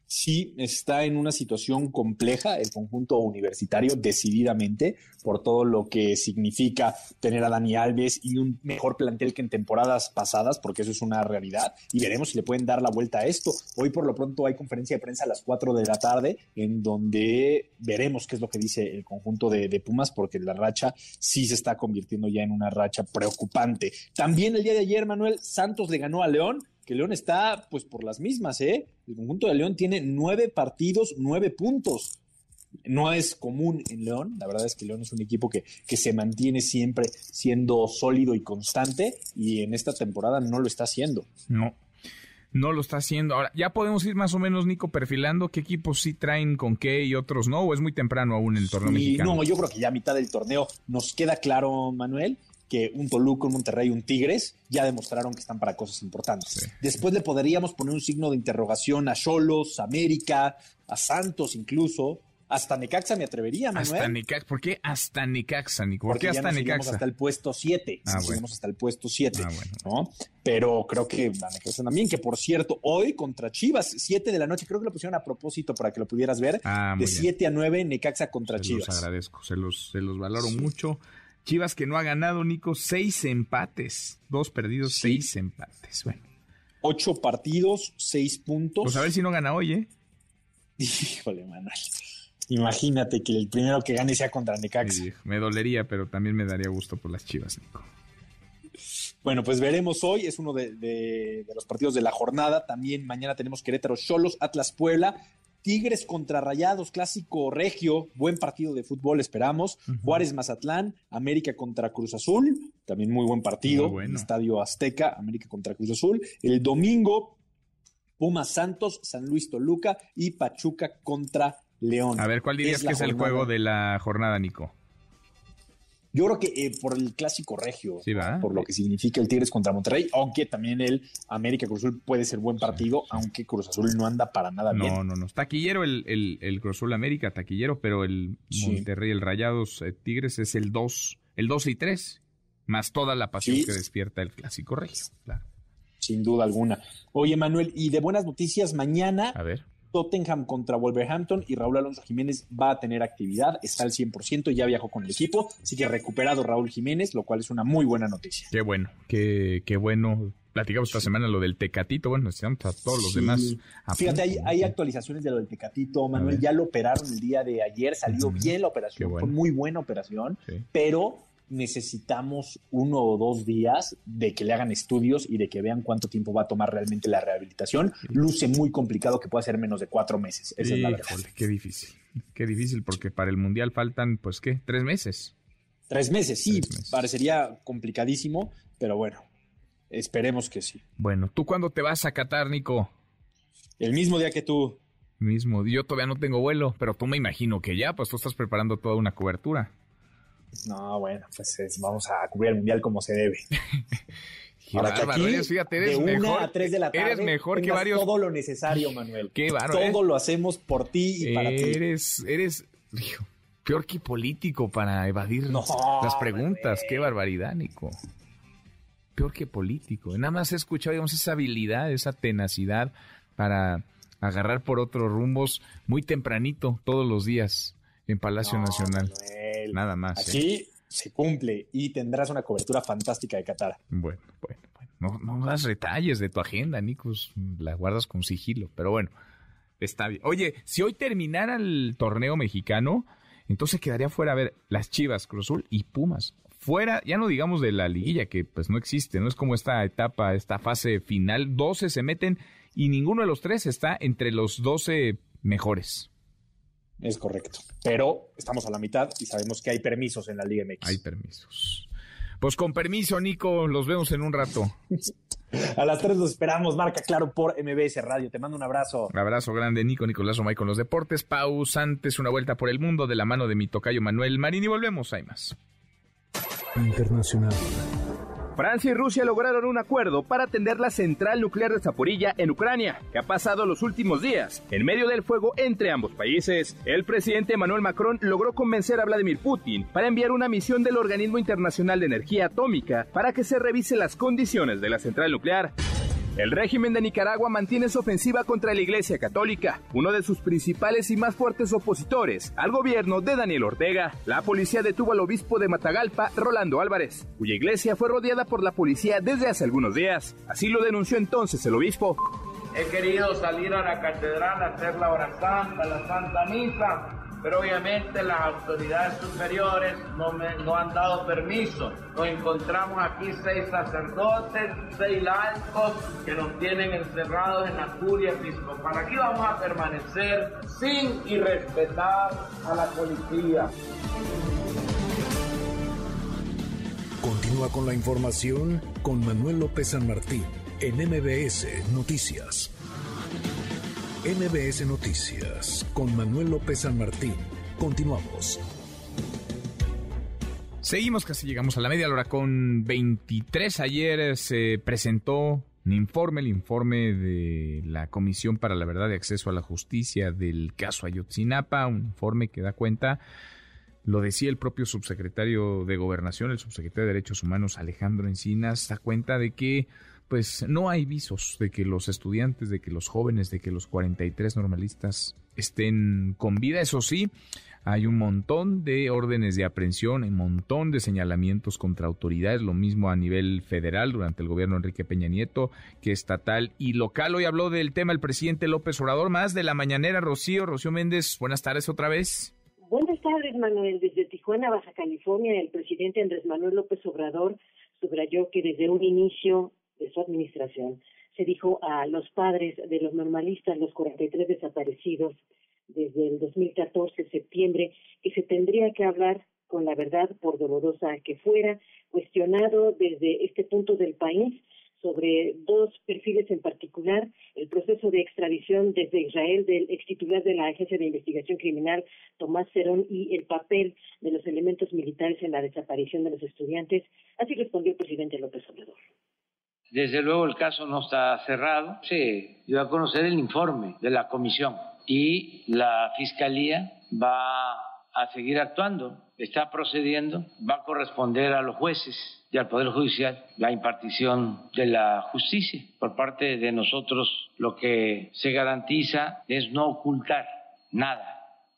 [SPEAKER 33] Sí está en una situación compleja el conjunto universitario decididamente por todo lo que significa tener a Dani Alves y un mejor plantel que en temporadas pasadas, porque eso es una realidad, y veremos si le pueden dar la vuelta a esto. Hoy por lo pronto hay conferencia de prensa a las 4 de la tarde en donde veremos qué es lo que dice el conjunto de, de Pumas, porque la racha sí se está convirtiendo ya en una racha preocupante. También el día de ayer, Manuel Santos le ganó a León que León está pues por las mismas, ¿eh? El conjunto de León tiene nueve partidos, nueve puntos. No es común en León, la verdad es que León es un equipo que, que se mantiene siempre siendo sólido y constante y en esta temporada no lo está haciendo.
[SPEAKER 2] No, no lo está haciendo. Ahora, ya podemos ir más o menos, Nico, perfilando qué equipos sí traen con qué y otros no, o es muy temprano aún en el torneo mexicano.
[SPEAKER 33] No, yo creo que ya a mitad del torneo nos queda claro, Manuel, que un Toluca, un Monterrey, un Tigres ya demostraron que están para cosas importantes. Después le podríamos poner un signo de interrogación a Cholos, a América, a Santos incluso. Hasta Necaxa me atrevería, Manuel.
[SPEAKER 2] Hasta Necaxa. ¿Por qué hasta Necaxa, Nico? ¿Por qué hasta
[SPEAKER 33] ya
[SPEAKER 2] Necaxa?
[SPEAKER 33] hasta el puesto 7. Ah, bueno. hasta el puesto 7. Ah, bueno. ¿no? Pero creo que a Necaxa también, que por cierto, hoy contra Chivas, 7 de la noche, creo que lo pusieron a propósito para que lo pudieras ver. Ah, de 7 a 9, Necaxa contra
[SPEAKER 2] se
[SPEAKER 33] Chivas.
[SPEAKER 2] Los agradezco, se los, se los valoro mucho. Chivas que no ha ganado, Nico, seis empates. Dos perdidos, seis empates. Bueno.
[SPEAKER 33] Ocho partidos, seis puntos.
[SPEAKER 2] Pues a ver si no gana hoy, ¿eh?
[SPEAKER 33] Híjole, Manuel. Imagínate que el primero que gane sea contra Necaxa.
[SPEAKER 2] me dolería, pero también me daría gusto por las Chivas, Nico.
[SPEAKER 33] Bueno, pues veremos hoy, es uno de, de, los partidos de la jornada. También mañana tenemos Querétaro Cholos, Atlas Puebla, Tigres contra Rayados, clásico regio, buen partido de fútbol, esperamos. Juárez Mazatlán, América contra Cruz Azul, también muy buen partido. Estadio Azteca, América contra Cruz Azul. El domingo, Pumas Santos, San Luis Toluca y Pachuca contra León.
[SPEAKER 2] A ver, ¿cuál dirías que es el juego de la jornada, Nico?
[SPEAKER 33] Yo creo que eh, por el clásico regio, por lo que significa el Tigres contra Monterrey, aunque también el América Cruz Azul puede ser buen partido, aunque Cruz Azul no anda para nada bien.
[SPEAKER 2] No, no, no. Taquillero el, el, el Cruz Azul América, taquillero, pero el Monterrey, el Rayados eh, Tigres es el 2, el 2 y 3, más toda la pasión que despierta el clásico regio, claro.
[SPEAKER 33] Sin duda alguna. Oye, Manuel, y de buenas noticias, mañana.
[SPEAKER 2] A ver
[SPEAKER 33] Tottenham contra Wolverhampton y Raúl Alonso Jiménez va a tener actividad, está al 100%, ya viajó con el equipo, así que recuperado Raúl Jiménez, lo cual es una muy buena noticia.
[SPEAKER 2] Qué bueno, qué, qué bueno. Platicamos esta semana lo del Tecatito, bueno, necesitamos a todos los demás.
[SPEAKER 33] Fíjate, hay, actualizaciones de lo del Tecatito, Manuel, ya lo operaron el día de ayer, salió bien la operación, fue muy buena operación, pero necesitamos uno o dos días de que le hagan estudios y de que vean cuánto tiempo va a tomar realmente la rehabilitación. Luce muy complicado que pueda ser menos de cuatro meses. Esa es la verdad.
[SPEAKER 2] Qué difícil, qué difícil, porque para el Mundial faltan, pues, ¿qué? ¿Tres meses?
[SPEAKER 33] Tres meses, sí, parecería complicadísimo, pero bueno, esperemos que sí.
[SPEAKER 2] Bueno, ¿tú cuándo te vas a Qatar, Nico?
[SPEAKER 33] El mismo día que tú.
[SPEAKER 2] Mismo, yo todavía no tengo vuelo, pero tú me imagino que ya, pues tú estás preparando toda una cobertura.
[SPEAKER 33] No, bueno, pues vamos a cubrir el mundial como se debe.
[SPEAKER 2] Ahora que aquí, fíjate, eres
[SPEAKER 33] de
[SPEAKER 2] mejor,
[SPEAKER 33] a 3 de la tarde,
[SPEAKER 2] eres mejor que varios.
[SPEAKER 33] Todo lo necesario, Manuel.
[SPEAKER 2] Qué
[SPEAKER 33] Todo lo hacemos por ti y para ti.
[SPEAKER 2] Eres, eres peor que político para evadir las preguntas. Qué barbaridad, Nico. Peor que político. Nada más he escuchado, digamos, esa habilidad, esa tenacidad para agarrar por otros rumbos muy tempranito todos los días en Palacio Nacional. Nada más.
[SPEAKER 33] ¿eh? Aquí se cumple y tendrás una cobertura fantástica de Qatar.
[SPEAKER 2] Bueno, bueno, bueno. No, no das detalles de tu agenda, Nicos. La guardas con sigilo. Pero bueno, está bien. Oye, si hoy terminara el torneo mexicano, entonces quedaría fuera, a ver, las Chivas, Cruz Azul y Pumas. Fuera, ya no digamos de la liguilla, que pues no existe, no es como esta etapa, esta fase final. 12 se meten y ninguno de los tres está entre los 12 mejores.
[SPEAKER 33] Es correcto. Pero estamos a la mitad y sabemos que hay permisos en la Liga MX.
[SPEAKER 2] Hay permisos. Pues con permiso, Nico, los vemos en un rato.
[SPEAKER 33] a las tres los esperamos, marca claro por MBS Radio. Te mando un abrazo.
[SPEAKER 2] Un abrazo grande, Nico, Nicolás Omay con los deportes. Paus, antes una vuelta por el mundo de la mano de mi tocayo Manuel Marín y volvemos, hay más.
[SPEAKER 1] Internacional.
[SPEAKER 34] Francia y Rusia lograron un acuerdo para atender la central nuclear de Zaporilla en Ucrania, que ha pasado los últimos días en medio del fuego entre ambos países. El presidente Emmanuel Macron logró convencer a Vladimir Putin para enviar una misión del Organismo Internacional de Energía Atómica para que se revise las condiciones de la central nuclear. El régimen de Nicaragua mantiene su ofensiva contra la Iglesia Católica, uno de sus principales y más fuertes opositores al gobierno de Daniel Ortega. La policía detuvo al obispo de Matagalpa, Rolando Álvarez, cuya iglesia fue rodeada por la policía desde hace algunos días. Así lo denunció entonces el obispo.
[SPEAKER 35] He querido salir a la catedral a hacer la hora santa, la santa misa, pero obviamente las autoridades superiores no, me, no han dado permiso. Nos encontramos aquí seis sacerdotes, seis laicos que nos tienen encerrados en la curia episcopal. Aquí vamos a permanecer sin y respetar a la policía.
[SPEAKER 1] Continúa con la información con Manuel López San Martín en MBS Noticias. MBS Noticias con Manuel López San Martín. Continuamos.
[SPEAKER 2] Seguimos, casi llegamos a la media hora con 23. Ayer se presentó un informe, el informe de la Comisión para la Verdad y Acceso a la Justicia del caso Ayotzinapa, un informe que da cuenta, lo decía el propio subsecretario de Gobernación, el subsecretario de Derechos Humanos Alejandro Encinas, da cuenta de que pues no hay visos de que los estudiantes, de que los jóvenes, de que los 43 normalistas estén con vida. Eso sí, hay un montón de órdenes de aprehensión, un montón de señalamientos contra autoridades, lo mismo a nivel federal durante el gobierno Enrique Peña Nieto que estatal y local. Hoy habló del tema el presidente López Obrador, más de la mañanera Rocío, Rocío Méndez. Buenas tardes otra vez.
[SPEAKER 12] Buenas tardes, Manuel. Desde Tijuana, Baja California, el presidente Andrés Manuel López Obrador subrayó que desde un inicio de su administración, se dijo a los padres de los normalistas, los 43 desaparecidos desde el 2014, septiembre, que se tendría que hablar con la verdad, por dolorosa que fuera, cuestionado desde este punto del país sobre dos perfiles en particular, el proceso de extradición desde Israel del ex titular de la Agencia de Investigación Criminal, Tomás Cerón, y el papel de los elementos militares en la desaparición de los estudiantes. Así respondió el presidente López Obrador.
[SPEAKER 8] Desde luego el caso no está cerrado. Se dio a conocer el informe de la comisión. Y la fiscalía va a seguir actuando, está procediendo, va a corresponder a los jueces y al Poder Judicial la impartición de la justicia. Por parte de nosotros. Lo que se garantiza es no ocultar nada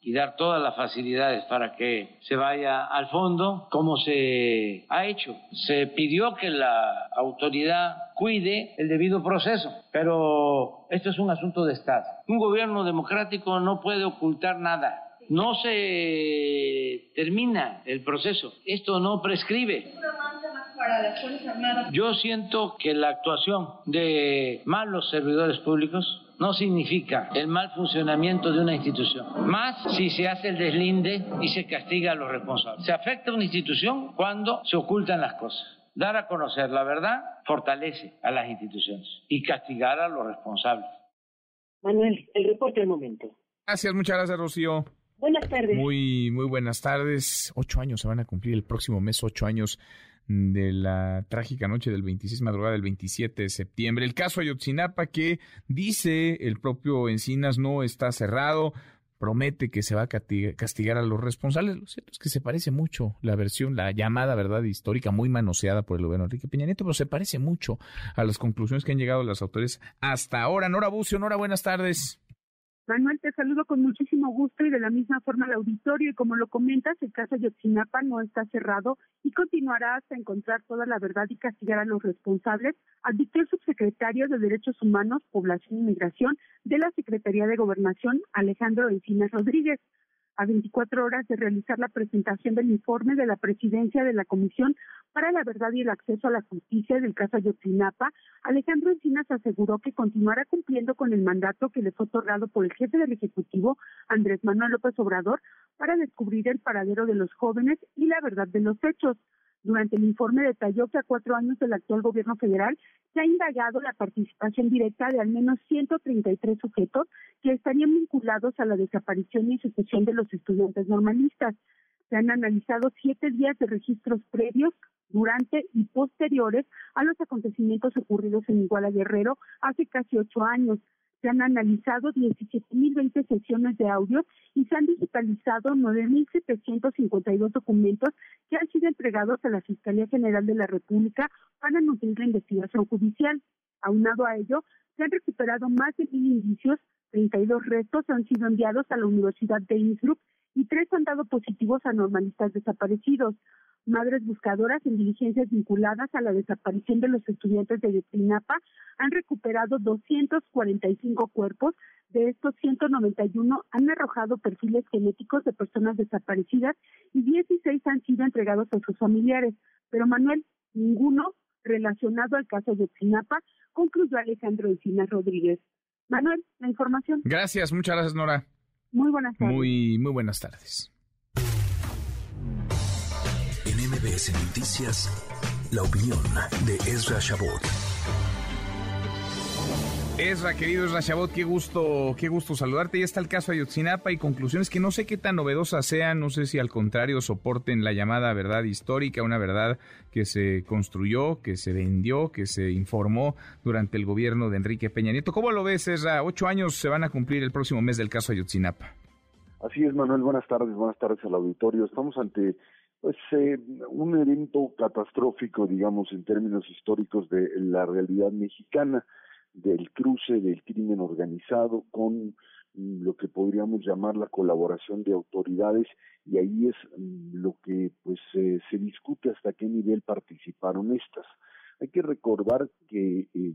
[SPEAKER 8] y dar todas las facilidades para que se vaya al fondo, como se ha hecho. Se pidió que la autoridad cuide el debido proceso, pero esto es un asunto de Estado. Un gobierno democrático no puede ocultar nada. No se termina el proceso. Esto no prescribe. Yo siento que la actuación de malos servidores públicos no significa el mal funcionamiento de una institución, más si se hace el deslinde y se castiga a los responsables. Se afecta a una institución cuando se ocultan las cosas. Dar a conocer la verdad fortalece a las instituciones y castigar a los responsables.
[SPEAKER 12] Manuel, el reporte del momento.
[SPEAKER 2] Gracias, muchas gracias, Rocío.
[SPEAKER 12] Buenas tardes.
[SPEAKER 2] Muy, muy buenas tardes. Ocho años se van a cumplir el próximo mes, ocho años de la trágica noche del 26 madrugada del 27 de septiembre. El caso Ayotzinapa que dice el propio Encinas no está cerrado, promete que se va a castigar a los responsables. Lo cierto es que se parece mucho la versión, la llamada verdad histórica, muy manoseada por el gobierno Enrique Peña Nieto, pero se parece mucho a las conclusiones que han llegado las autoridades hasta ahora. Nora Bucio, Nora, buenas tardes.
[SPEAKER 36] Manuel, te saludo con muchísimo gusto y de la misma forma al auditorio. Y como lo comentas, el caso de Yotzinapa no está cerrado y continuará hasta encontrar toda la verdad y castigar a los responsables, advirtió el subsecretario de Derechos Humanos, Población y Migración de la Secretaría de Gobernación, Alejandro Encinas Rodríguez a 24 horas de realizar la presentación del informe de la presidencia de la Comisión para la Verdad y el Acceso a la Justicia del caso Ayotzinapa, Alejandro Encinas aseguró que continuará cumpliendo con el mandato que le fue otorgado por el jefe del Ejecutivo, Andrés Manuel López Obrador, para descubrir el paradero de los jóvenes y la verdad de los hechos. Durante el informe detalló que a cuatro años del actual gobierno federal se ha indagado la participación directa de al menos 133 sujetos que estarían vinculados a la desaparición y ejecución de los estudiantes normalistas. Se han analizado siete días de registros previos, durante y posteriores a los acontecimientos ocurridos en Iguala Guerrero hace casi ocho años se han analizado 17.020 sesiones de audio y se han digitalizado 9.752 documentos que han sido entregados a la Fiscalía General de la República para nutrir la investigación judicial. Aunado a ello, se han recuperado más de mil indicios, 32 restos han sido enviados a la Universidad de Innsbruck y tres han dado positivos a normalistas desaparecidos. Madres buscadoras en diligencias vinculadas a la desaparición de los estudiantes de Yotzinapa han recuperado 245 cuerpos, de estos 191 han arrojado perfiles genéticos de personas desaparecidas y 16 han sido entregados a sus familiares. Pero Manuel, ninguno relacionado al caso de Yotzinapa, concluyó Alejandro Encinas Rodríguez. Manuel, la información.
[SPEAKER 2] Gracias, muchas gracias, Nora.
[SPEAKER 36] Muy buenas tardes.
[SPEAKER 2] Muy, muy buenas tardes.
[SPEAKER 1] MBS Noticias, la opinión de Ezra Shabot.
[SPEAKER 2] Ezra, querido Ezra Shabot, qué gusto, qué gusto saludarte. Ya está el caso Ayotzinapa y conclusiones que no sé qué tan novedosas sean, no sé si al contrario soporten la llamada verdad histórica, una verdad que se construyó, que se vendió, que se informó durante el gobierno de Enrique Peña Nieto. ¿Cómo lo ves, Ezra? Ocho años se van a cumplir el próximo mes del caso Ayotzinapa.
[SPEAKER 37] Así es, Manuel. Buenas tardes, buenas tardes al auditorio. Estamos ante pues eh, un evento catastrófico, digamos, en términos históricos de la realidad mexicana del cruce del crimen organizado con mm, lo que podríamos llamar la colaboración de autoridades y ahí es mm, lo que pues se discute hasta qué nivel participaron estas. Hay que recordar que eh,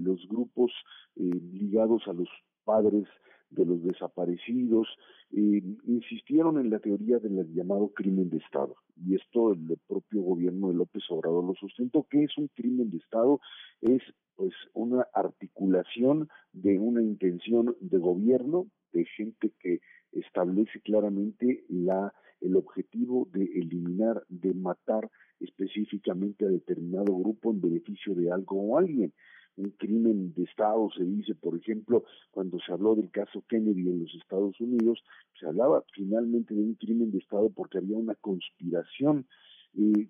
[SPEAKER 37] los grupos eh, ligados a los padres de los desaparecidos, eh, insistieron en la teoría del llamado crimen de Estado. Y esto el propio gobierno de López Obrador lo sustentó. ¿Qué es un crimen de Estado? Es pues una articulación de una intención de gobierno, de gente que establece claramente la el objetivo de eliminar, de matar específicamente a determinado grupo en beneficio de algo o alguien un crimen de Estado, se dice, por ejemplo, cuando se habló del caso Kennedy en los Estados Unidos, se hablaba finalmente de un crimen de Estado porque había una conspiración. y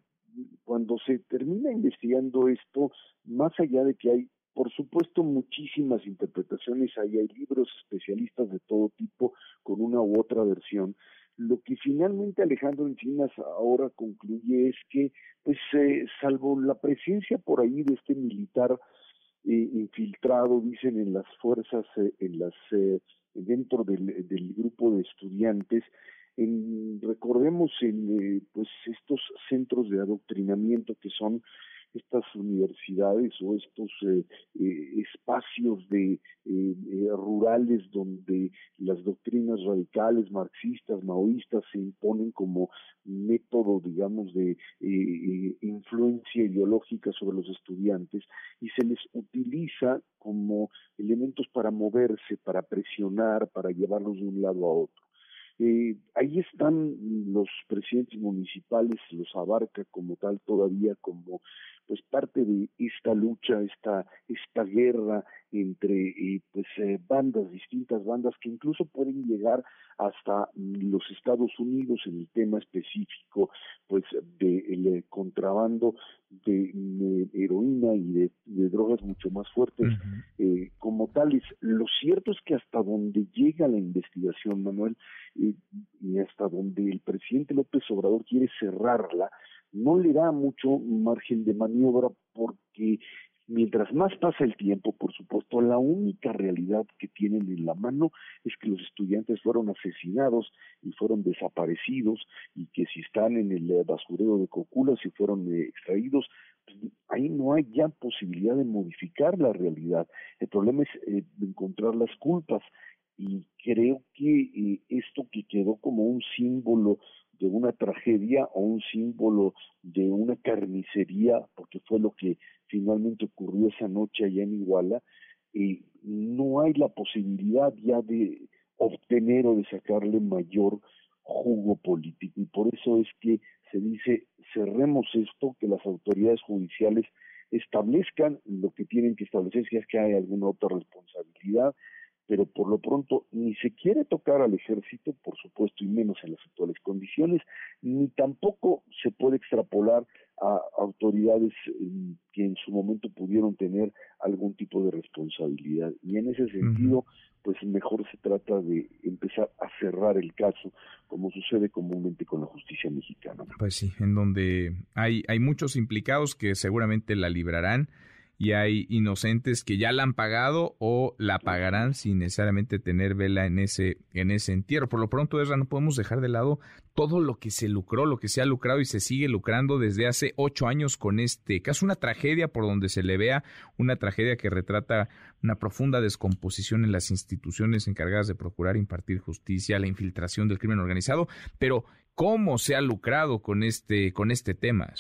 [SPEAKER 37] cuando se termina investigando esto, más allá de que hay por supuesto, muchísimas interpretaciones, ahí hay libros especialistas de todo tipo con una u otra versión. Lo que finalmente Alejandro Encinas ahora concluye es que, pues, eh, salvo la presencia por ahí de este militar infiltrado, dicen, en las fuerzas, eh, en las eh, dentro del, del, grupo de estudiantes. En, recordemos en eh, pues estos centros de adoctrinamiento que son estas universidades o estos eh, eh, espacios de eh, rurales donde las doctrinas radicales marxistas maoístas se imponen como método digamos de influencia ideológica sobre los estudiantes y se les utiliza como elementos para moverse para presionar para llevarlos de un lado a otro. Ahí están los presidentes municipales, los abarca como tal todavía como pues parte de esta lucha, esta, esta guerra entre eh, pues eh, bandas, distintas bandas que incluso pueden llegar hasta los Estados Unidos en el tema específico pues del eh, contrabando de, heroína y de, drogas mucho más fuertes eh, como tales. Lo cierto es que hasta donde llega la investigación, Manuel, y hasta donde el presidente López Obrador quiere cerrarla, no le da mucho margen de maniobra porque mientras más pasa el tiempo, por supuesto, la única realidad que tienen en la mano es que los estudiantes fueron asesinados y fueron desaparecidos y que si están en el basurero de Cocula, si fueron eh, extraídos, pues, ahí no hay ya posibilidad de modificar la realidad. El problema es eh, encontrar las culpas y creo que eh, esto que quedó como un símbolo de una tragedia o un símbolo de una carnicería, porque fue lo que finalmente ocurrió esa noche allá en Iguala, y no hay la posibilidad ya de obtener o de sacarle mayor jugo político. Y por eso es que se dice, cerremos esto, que las autoridades judiciales establezcan lo que tienen que establecer, si es que hay alguna otra responsabilidad, pero por lo pronto ni se quiere tocar al ejército, por supuesto, y menos en las actuales condiciones, ni tampoco se puede extrapolar a autoridades eh, que en su momento pudieron tener algún tipo de responsabilidad. Y en ese sentido, pues mejor se trata de empezar a cerrar el caso, como sucede comúnmente con la justicia mexicana.
[SPEAKER 2] Pues sí, en donde hay, hay muchos implicados que seguramente la librarán y hay inocentes que ya la han pagado o la pagarán sin necesariamente tener vela en ese, en ese entierro. Por lo pronto, Ezra, no podemos dejar de lado todo lo que se lucró, lo que se ha lucrado y se sigue lucrando desde hace ocho años con este caso. Una tragedia por donde se le vea, una tragedia que retrata una profunda descomposición en las instituciones encargadas de procurar impartir justicia, la infiltración del crimen organizado, pero ¿cómo se ha lucrado con este, con este tema?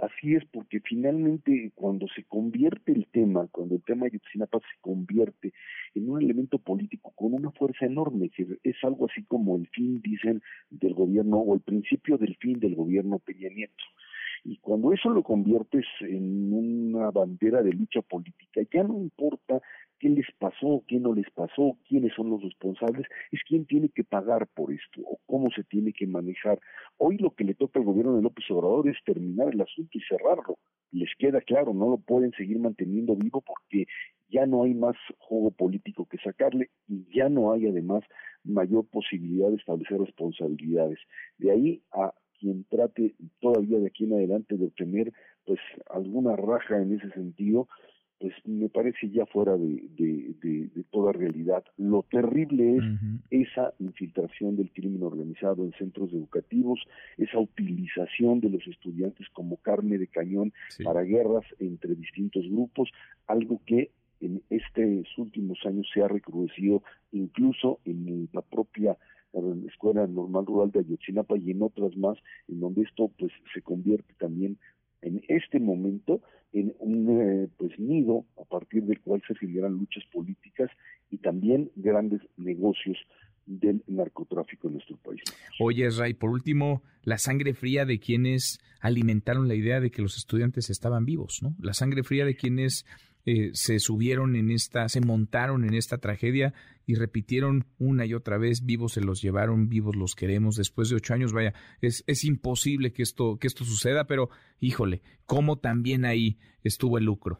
[SPEAKER 37] Así es, porque finalmente cuando se convierte el tema, cuando el tema de Ayotzinapa se convierte en un elemento político con una fuerza enorme, que es algo así como el fin, dicen, del gobierno o el principio del fin del gobierno Peña Nieto. Y cuando eso lo conviertes en una bandera de lucha política, ya no importa qué les pasó, qué no les pasó, quiénes son los responsables, es quién tiene que pagar por esto o cómo se tiene que manejar. Hoy lo que le toca al gobierno de López Obrador es terminar el asunto y cerrarlo. Les queda claro, no lo pueden seguir manteniendo vivo porque ya no hay más juego político que sacarle y ya no hay además mayor posibilidad de establecer responsabilidades. De ahí a quien trate todavía de aquí en adelante de obtener pues alguna raja en ese sentido, pues me parece ya fuera de, de, toda realidad. Lo terrible es esa infiltración del crimen organizado en centros educativos, esa utilización de los estudiantes como carne de cañón para guerras entre distintos grupos, algo que en estos últimos años se ha recrudecido incluso en la propia Escuela Normal Rural de Ayotzinapa y en otras más, en donde esto pues se convierte también en este momento en un eh, pues nido a partir del cual se generan luchas políticas y también grandes negocios del narcotráfico en nuestro país.
[SPEAKER 2] Oye, Ray, por último, la sangre fría de quienes alimentaron la idea de que los estudiantes estaban vivos, ¿no? La sangre fría de quienes eh, se subieron en esta, se montaron en esta tragedia y repitieron una y otra vez, vivos se los llevaron, vivos los queremos, después de ocho años, vaya, es, es imposible que esto, que esto suceda, pero híjole, cómo también ahí estuvo el lucro.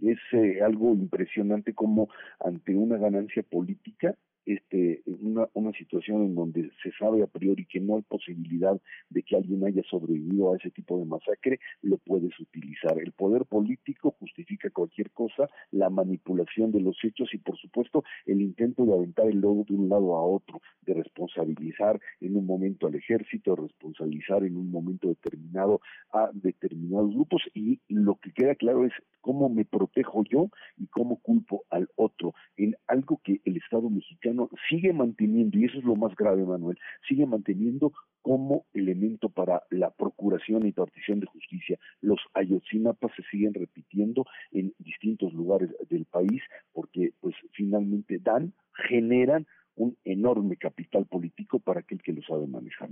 [SPEAKER 37] Es eh, algo impresionante como ante una ganancia política este, una, una situación en donde se sabe a priori que no hay posibilidad de que alguien haya sobrevivido a ese tipo de masacre, lo puedes utilizar. El poder político justifica cualquier cosa, la manipulación de los hechos y, por supuesto, el intento de aventar el lodo de un lado a otro, de responsabilizar en un momento al ejército, responsabilizar en un momento determinado a determinados grupos y lo que queda claro es cómo me protejo yo y cómo culpo al otro en algo que el Estado mexicano sigue manteniendo, y eso es lo más grave, Manuel, sigue manteniendo como elemento para la procuración y partición de justicia. Los ayotzinapas se siguen repitiendo en distintos lugares del país porque pues finalmente dan, generan un enorme capital político para aquel que lo sabe manejar.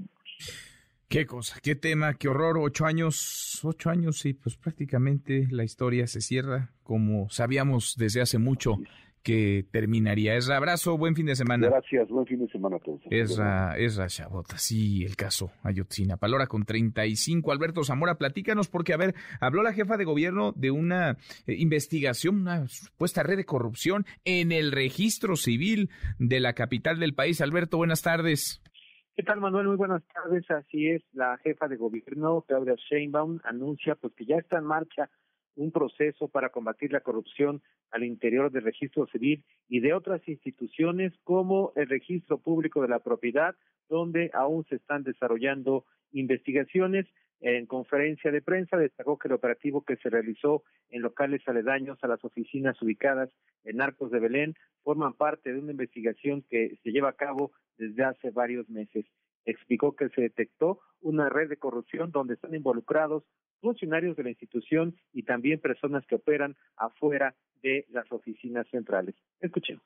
[SPEAKER 2] Qué cosa, qué tema, qué horror. Ocho años, ocho años y pues prácticamente la historia se cierra como sabíamos desde hace mucho que terminaría. Esra, abrazo, buen fin de semana.
[SPEAKER 37] Gracias, buen fin de semana a todos.
[SPEAKER 2] Esra, Esra Chabota, sí, el caso Ayotzinapa. Palora con 35. Alberto Zamora, platícanos porque, a ver, habló la jefa de gobierno de una eh, investigación, una supuesta red de corrupción en el registro civil de la capital del país. Alberto, buenas tardes.
[SPEAKER 38] ¿Qué tal, Manuel? Muy buenas tardes. Así es, la jefa de gobierno, Claudia Sheinbaum, anuncia pues que ya está en marcha un proceso para combatir la corrupción al interior del registro civil y de otras instituciones como el registro público de la propiedad, donde aún se están desarrollando investigaciones. En conferencia de prensa destacó que el operativo que se realizó en locales aledaños a las oficinas ubicadas en Arcos de Belén forman parte de una investigación que se lleva a cabo desde hace varios meses. Explicó que se detectó una red de corrupción donde están involucrados funcionarios de la institución y también personas que operan afuera de las oficinas centrales. Escuchemos.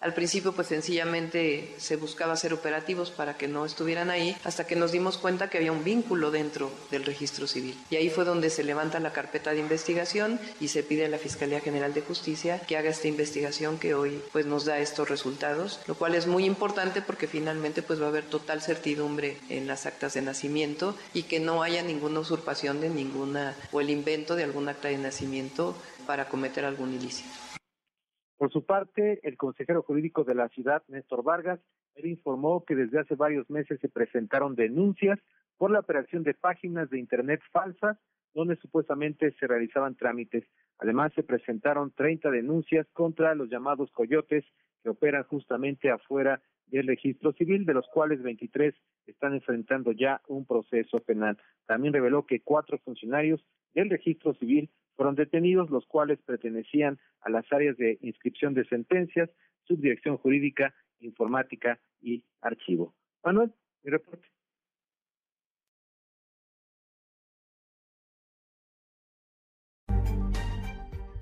[SPEAKER 39] Al principio, pues sencillamente se buscaba hacer operativos para que no estuvieran ahí, hasta que nos dimos cuenta que había un vínculo dentro del registro civil. Y ahí fue donde se levanta la carpeta de investigación y se pide a la Fiscalía General de Justicia que haga esta investigación que hoy pues nos da estos resultados, lo cual es muy importante porque finalmente pues va a haber total certidumbre en las actas de nacimiento y que no haya ninguna usurpación de ninguna o el invento de algún acta de nacimiento para cometer algún ilícito.
[SPEAKER 38] Por su parte, el consejero jurídico de la ciudad, Néstor Vargas, él informó que desde hace varios meses se presentaron denuncias por la operación de páginas de Internet falsas donde supuestamente se realizaban trámites. Además, se presentaron 30 denuncias contra los llamados coyotes que operan justamente afuera del registro civil, de los cuales 23 están enfrentando ya un proceso penal. También reveló que cuatro funcionarios del registro civil fueron detenidos, los cuales pertenecían a las áreas de inscripción de sentencias, subdirección jurídica, informática y archivo. Manuel, mi reporte.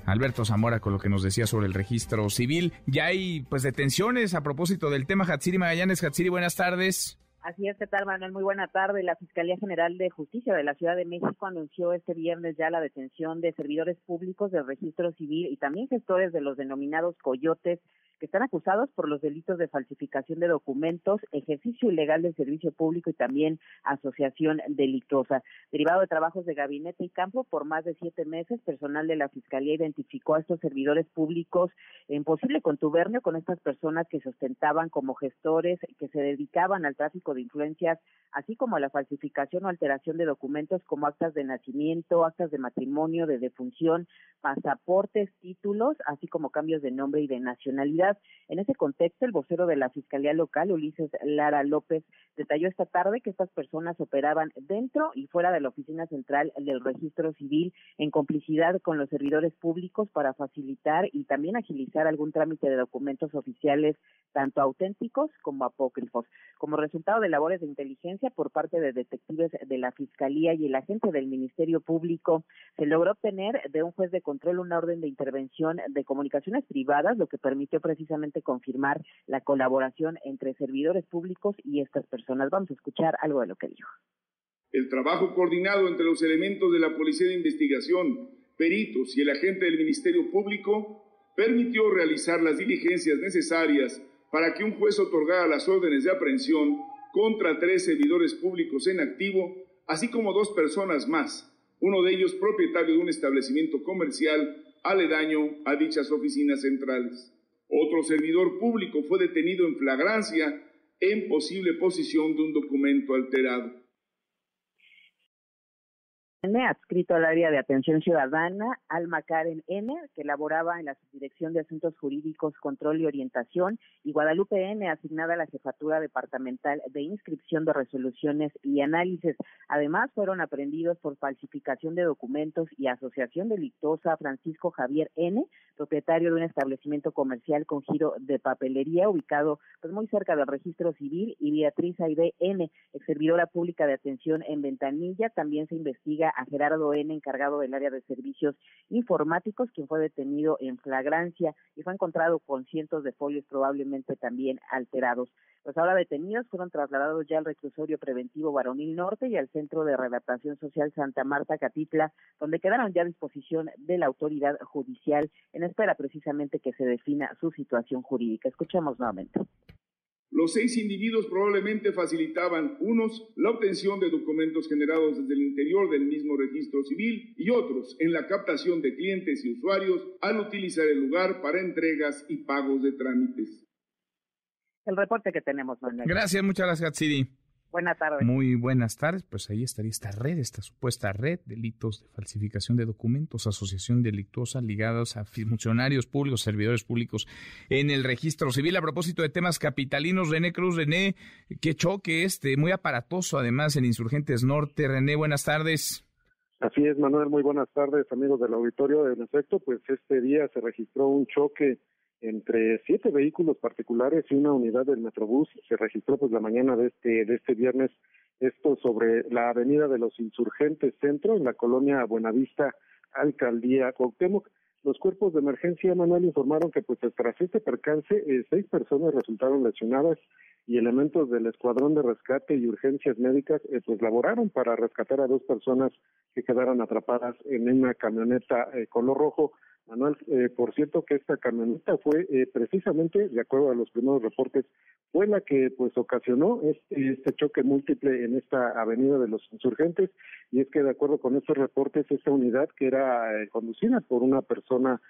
[SPEAKER 2] Alberto Zamora con lo que nos decía sobre el registro civil. Ya hay pues detenciones a propósito del tema Hatsiri Magallanes. Hatsiri, buenas tardes.
[SPEAKER 40] Así es, ¿qué tal, Manuel? Muy buena tarde. La Fiscalía General de Justicia de la Ciudad de México anunció este viernes ya la detención de servidores públicos del registro civil y también gestores de los denominados coyotes que están acusados por los delitos de falsificación de documentos, ejercicio ilegal del servicio público y también asociación delictuosa. Derivado de trabajos de gabinete y campo por más de siete meses, personal de la Fiscalía identificó a estos servidores públicos en posible contubernio con estas personas que se ostentaban como gestores, que se dedicaban al tráfico de influencias, así como a la falsificación o alteración de documentos como actas de nacimiento, actas de matrimonio, de defunción, pasaportes, títulos, así como cambios de nombre y de nacionalidad en ese contexto, el vocero de la Fiscalía Local, Ulises Lara López, detalló esta tarde que estas personas operaban dentro y fuera de la oficina central del registro civil en complicidad con los servidores públicos para facilitar y también agilizar algún trámite de documentos oficiales, tanto auténticos como apócrifos. Como resultado de labores de inteligencia por parte de detectives de la Fiscalía y el agente del Ministerio Público, se logró obtener de un juez de control una orden de intervención de comunicaciones privadas, lo que permitió precisamente confirmar la colaboración entre servidores públicos y estas personas. Vamos a escuchar algo de lo que dijo.
[SPEAKER 41] El trabajo coordinado entre los elementos de la Policía de Investigación, peritos y el agente del Ministerio Público permitió realizar las diligencias necesarias para que un juez otorgara las órdenes de aprehensión contra tres servidores públicos en activo, así como dos personas más, uno de ellos propietario de un establecimiento comercial aledaño a dichas oficinas centrales. Otro servidor público fue detenido en flagrancia en posible posición de un documento alterado
[SPEAKER 40] adscrito al área de atención ciudadana, Alma Karen N., que elaboraba en la Subdirección de Asuntos Jurídicos, Control y Orientación, y Guadalupe N., asignada a la Jefatura Departamental de Inscripción de Resoluciones y Análisis. Además, fueron aprendidos por falsificación de documentos y asociación delictuosa Francisco Javier N., propietario de un establecimiento comercial con giro de papelería ubicado pues, muy cerca del registro civil, y Beatriz Aide N., ex servidora pública de atención en Ventanilla. También se investiga a Gerardo N., encargado del área de servicios informáticos, quien fue detenido en flagrancia y fue encontrado con cientos de folios probablemente también alterados. Los ahora detenidos fueron trasladados ya al reclusorio preventivo Varonil Norte y al Centro de Redactación Social Santa Marta Catitla, donde quedaron ya a disposición de la autoridad judicial en espera precisamente que se defina su situación jurídica. Escuchemos nuevamente.
[SPEAKER 41] Los seis individuos probablemente facilitaban, unos, la obtención de documentos generados desde el interior del mismo registro civil y otros en la captación de clientes y usuarios al utilizar el lugar para entregas y pagos de trámites.
[SPEAKER 40] El reporte que tenemos, Manuel.
[SPEAKER 2] Gracias, muchas gracias, Siri.
[SPEAKER 40] Buenas tardes.
[SPEAKER 2] Muy buenas tardes. Pues ahí estaría esta red, esta supuesta red, delitos de falsificación de documentos, asociación delictuosa ligados a funcionarios públicos, servidores públicos en el registro civil. A propósito de temas capitalinos, René Cruz, René, qué choque este, muy aparatoso además en Insurgentes Norte. René, buenas tardes.
[SPEAKER 28] Así es, Manuel, muy buenas tardes, amigos del auditorio. En efecto, pues este día se registró un choque entre siete vehículos particulares y una unidad del Metrobús. Se registró pues la mañana de este de este viernes esto sobre la Avenida de los Insurgentes Centro en la colonia Buenavista, Alcaldía Cuauhtémoc. Los cuerpos de emergencia, Manuel, informaron que pues tras este percance eh, seis personas resultaron lesionadas y elementos del Escuadrón de Rescate y Urgencias Médicas eh, pues laboraron para rescatar a dos personas que quedaron atrapadas en una camioneta eh, color rojo Manuel, eh, por cierto que esta camioneta fue eh, precisamente, de acuerdo a los primeros reportes, fue la que pues ocasionó este, este, choque múltiple en esta avenida de los insurgentes y es que de acuerdo con estos reportes esta unidad que era eh, conducida por una persona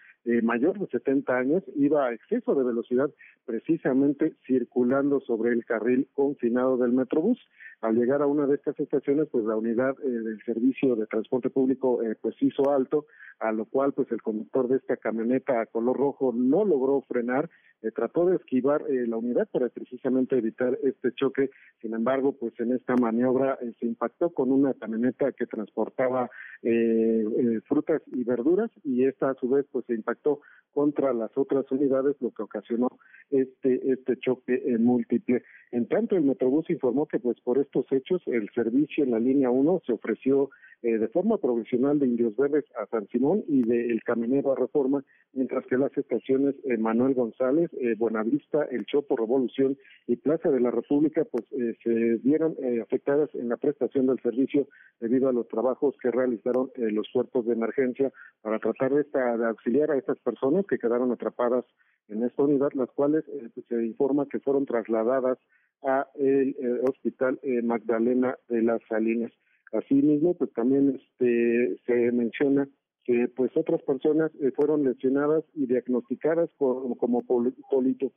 [SPEAKER 28] mayor de 70 años iba a exceso de velocidad precisamente circulando sobre el carril confinado del Metrobús. Al llegar a una de estas estaciones pues la unidad del servicio de transporte público pues hizo alto a lo cual pues el conductor de esta camioneta a color rojo no logró frenar, eh, trató de esquivar eh, la unidad para precisamente evitar este choque, sin embargo pues en esta maniobra eh, se impactó con una camioneta que transportaba frutas y verduras y esta a su vez pues se impactó contra las otras unidades, lo que ocasionó este este choque múltiple. En tanto, el Metrobús informó que pues por estos hechos el servicio en la línea 1 se ofreció eh, de forma provisional de Indios Verdes a San Simón y de El Caminero a Reforma, mientras que las estaciones eh, Manuel González, eh, El Chopo, Revolución y Plaza de la República pues se vieron afectadas en la prestación del servicio debido a los trabajos que realizaron los cuerpos de emergencia para tratar de, esta, de auxiliar a estas personas que quedaron atrapadas en esta unidad, las cuales pues, se informa que fueron trasladadas a el Hospital Magdalena de las Salinas. Asimismo, pues también este, se menciona que pues otras personas eh, fueron lesionadas y diagnosticadas como, polito,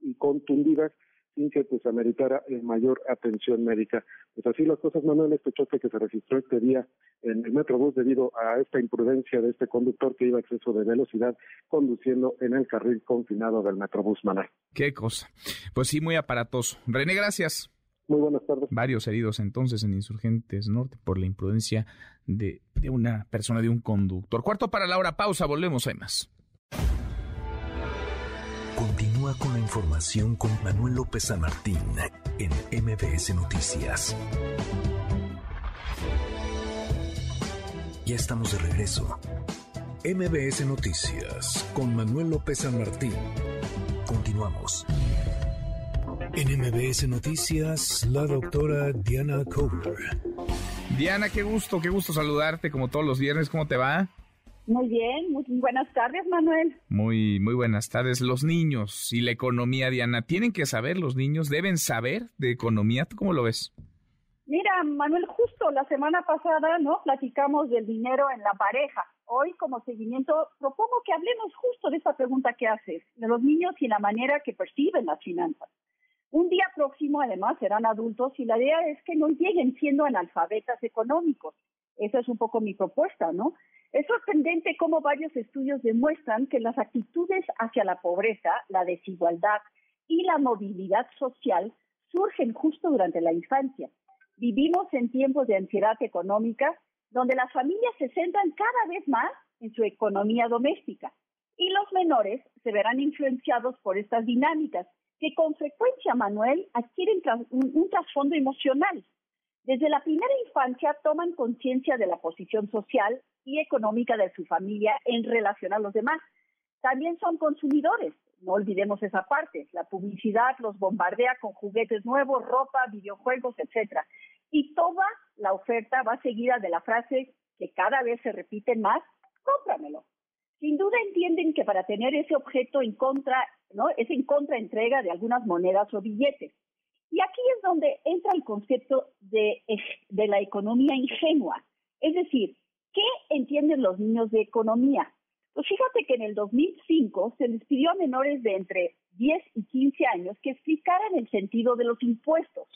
[SPEAKER 28] y contundidas sin que pues ameritara mayor atención médica. Pues así las cosas, Manuel, este choque que se registró este día en el Metrobús debido a esta imprudencia de este conductor que iba a exceso de velocidad conduciendo en el carril confinado del Metrobús, Manuel.
[SPEAKER 2] Qué cosa. Pues sí, muy aparatoso. René, gracias.
[SPEAKER 28] Muy buenas tardes.
[SPEAKER 2] Varios heridos entonces en Insurgentes Norte por la imprudencia de, de una persona, de un conductor. Cuarto para la hora, pausa, volvemos, hay más.
[SPEAKER 1] Continúa con la información con Manuel López San Martín en MBS Noticias. Ya estamos de regreso. MBS Noticias con Manuel López San Martín. Continuamos. En MBS Noticias, la doctora Diana Cover.
[SPEAKER 2] Diana, qué gusto, qué gusto saludarte como todos los viernes. ¿Cómo te va?
[SPEAKER 42] Muy bien, muy buenas tardes, Manuel.
[SPEAKER 2] Muy, muy buenas tardes. Los niños y la economía, Diana, tienen que saber, los niños deben saber de economía. ¿Tú cómo lo ves?
[SPEAKER 42] Mira, Manuel, justo la semana pasada, ¿no? Platicamos del dinero en la pareja. Hoy, como seguimiento, propongo que hablemos justo de esa pregunta que haces, de los niños y la manera que perciben las finanzas. Un día próximo, además, serán adultos y la idea es que no lleguen siendo analfabetas económicos. Esa es un poco mi propuesta, ¿no? Es sorprendente cómo varios estudios demuestran que las actitudes hacia la pobreza, la desigualdad y la movilidad social surgen justo durante la infancia. Vivimos en tiempos de ansiedad económica donde las familias se centran cada vez más en su economía doméstica y los menores se verán influenciados por estas dinámicas que con frecuencia, Manuel, adquieren un, trasfondo emocional. Desde la primera infancia toman conciencia de la posición social y económica de su familia en relación a los demás. También son consumidores, no olvidemos esa parte. La publicidad los bombardea con juguetes nuevos, ropa, videojuegos, etcétera. Y toda la oferta va seguida de la frase que cada vez se repite más, cómpramelo. Sin duda entienden que para tener ese objeto en contra ¿no? Es en contraentrega de algunas monedas o billetes. Y aquí es donde entra el concepto de, de la economía ingenua. Es decir, ¿qué entienden los niños de economía? Pues fíjate que en el 2005 se les pidió a menores de entre 10 y 15 años que explicaran el sentido de los impuestos.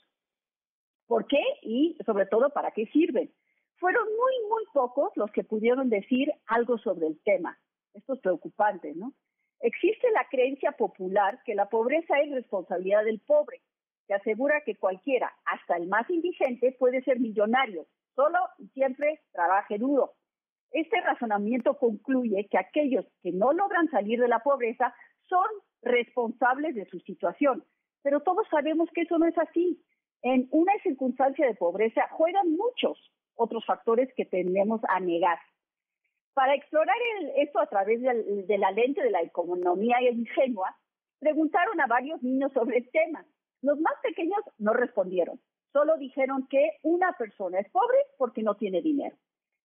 [SPEAKER 42] ¿Por qué? Y sobre todo, ¿para qué sirven? Fueron muy, muy pocos los que pudieron decir algo sobre el tema. Esto es preocupante, ¿no? Existe la creencia popular que la pobreza es responsabilidad del pobre, que asegura que cualquiera, hasta el más indigente, puede ser millonario, solo y siempre trabaje duro. Este razonamiento concluye que aquellos que no logran salir de la pobreza son responsables de su situación, pero todos sabemos que eso no es así. En una circunstancia de pobreza juegan muchos otros factores que tendemos a negar. Para explorar esto a través de, la lente de la economía ingenua, preguntaron a varios niños sobre el tema. Los más pequeños no respondieron, solo dijeron que una persona es pobre porque no tiene dinero.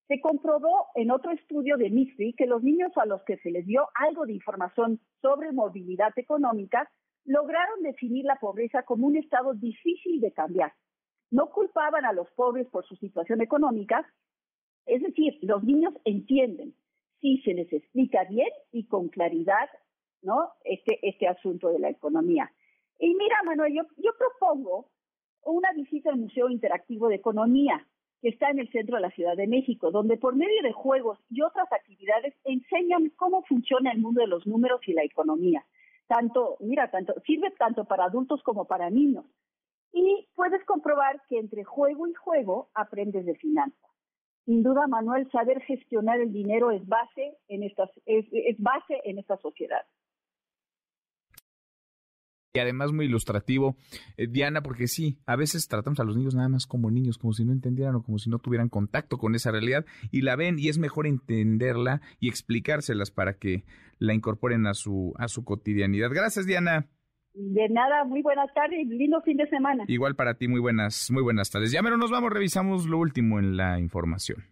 [SPEAKER 42] Se comprobó en otro estudio de MISFI que los niños a los que se les dio algo de información sobre movilidad económica lograron definir la pobreza como un estado difícil de cambiar. No culpaban a los pobres por su situación económica, es decir, los niños entienden si se les explica bien y con claridad ¿no? este, este asunto de la economía. Y mira, Manuel, yo, propongo una visita al Museo Interactivo de Economía que está en el centro de la Ciudad de México, donde por medio de juegos y otras actividades enseñan cómo funciona el mundo de los números y la economía. Tanto, mira, tanto, sirve tanto para adultos como para niños. Y puedes comprobar que entre juego y juego aprendes de finanzas. Sin duda, Manuel, saber gestionar el dinero es base en es base en esta sociedad
[SPEAKER 2] y además muy ilustrativo, eh, Diana, porque sí, a veces tratamos a los niños nada más como niños, como si no entendieran o como si no tuvieran contacto con esa realidad y la ven y es mejor entenderla y explicárselas para que la incorporen a su a su cotidianidad. Gracias, Diana.
[SPEAKER 42] De nada, muy buenas tardes y lindo fin de semana.
[SPEAKER 2] Igual para ti, muy buenas, muy buenas tardes. Ya menos nos vamos, revisamos lo último en la información.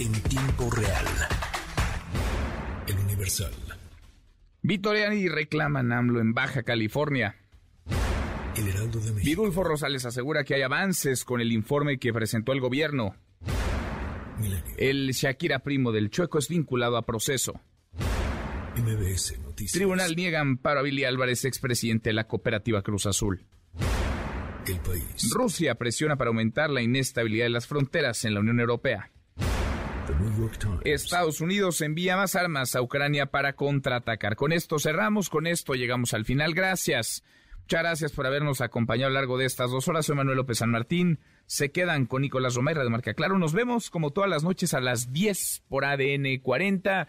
[SPEAKER 1] En tiempo real. El Universal.
[SPEAKER 2] Vitoriani reclaman AMLO en Baja California.
[SPEAKER 1] El Heraldo de México.
[SPEAKER 2] Vidulfo Rosales asegura que hay avances con el informe que presentó el gobierno. El Shakira primo del Chueco es vinculado a proceso.
[SPEAKER 1] MBS Noticias.
[SPEAKER 2] Tribunal niega amparo a Billy Álvarez, expresidente de la cooperativa Cruz Azul.
[SPEAKER 1] El país.
[SPEAKER 2] Rusia presiona para aumentar la inestabilidad de las fronteras en la Unión Europea. Estados Unidos envía más armas a Ucrania para contraatacar. Con esto cerramos, con esto llegamos al final. Gracias. Muchas gracias por habernos acompañado a lo largo de estas dos horas. Soy Manuel López San Martín. Se quedan con Nicolás Romero de Marca Claro. Nos vemos como todas las noches a las 10 por ADN 40.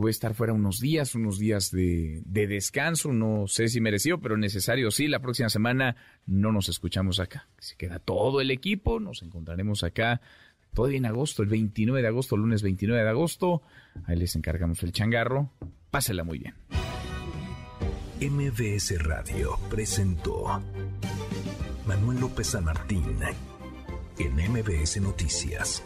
[SPEAKER 2] Voy a estar fuera unos días, unos días de, de, descanso, no sé si merecido, pero necesario sí. La próxima semana no nos escuchamos acá. Se queda todo el equipo, nos encontraremos acá todavía en agosto, el 29 de agosto, lunes 29 de agosto. Ahí les encargamos el changarro. Pásela muy bien.
[SPEAKER 1] MBS Radio presentó Manuel López San Martín en MBS Noticias.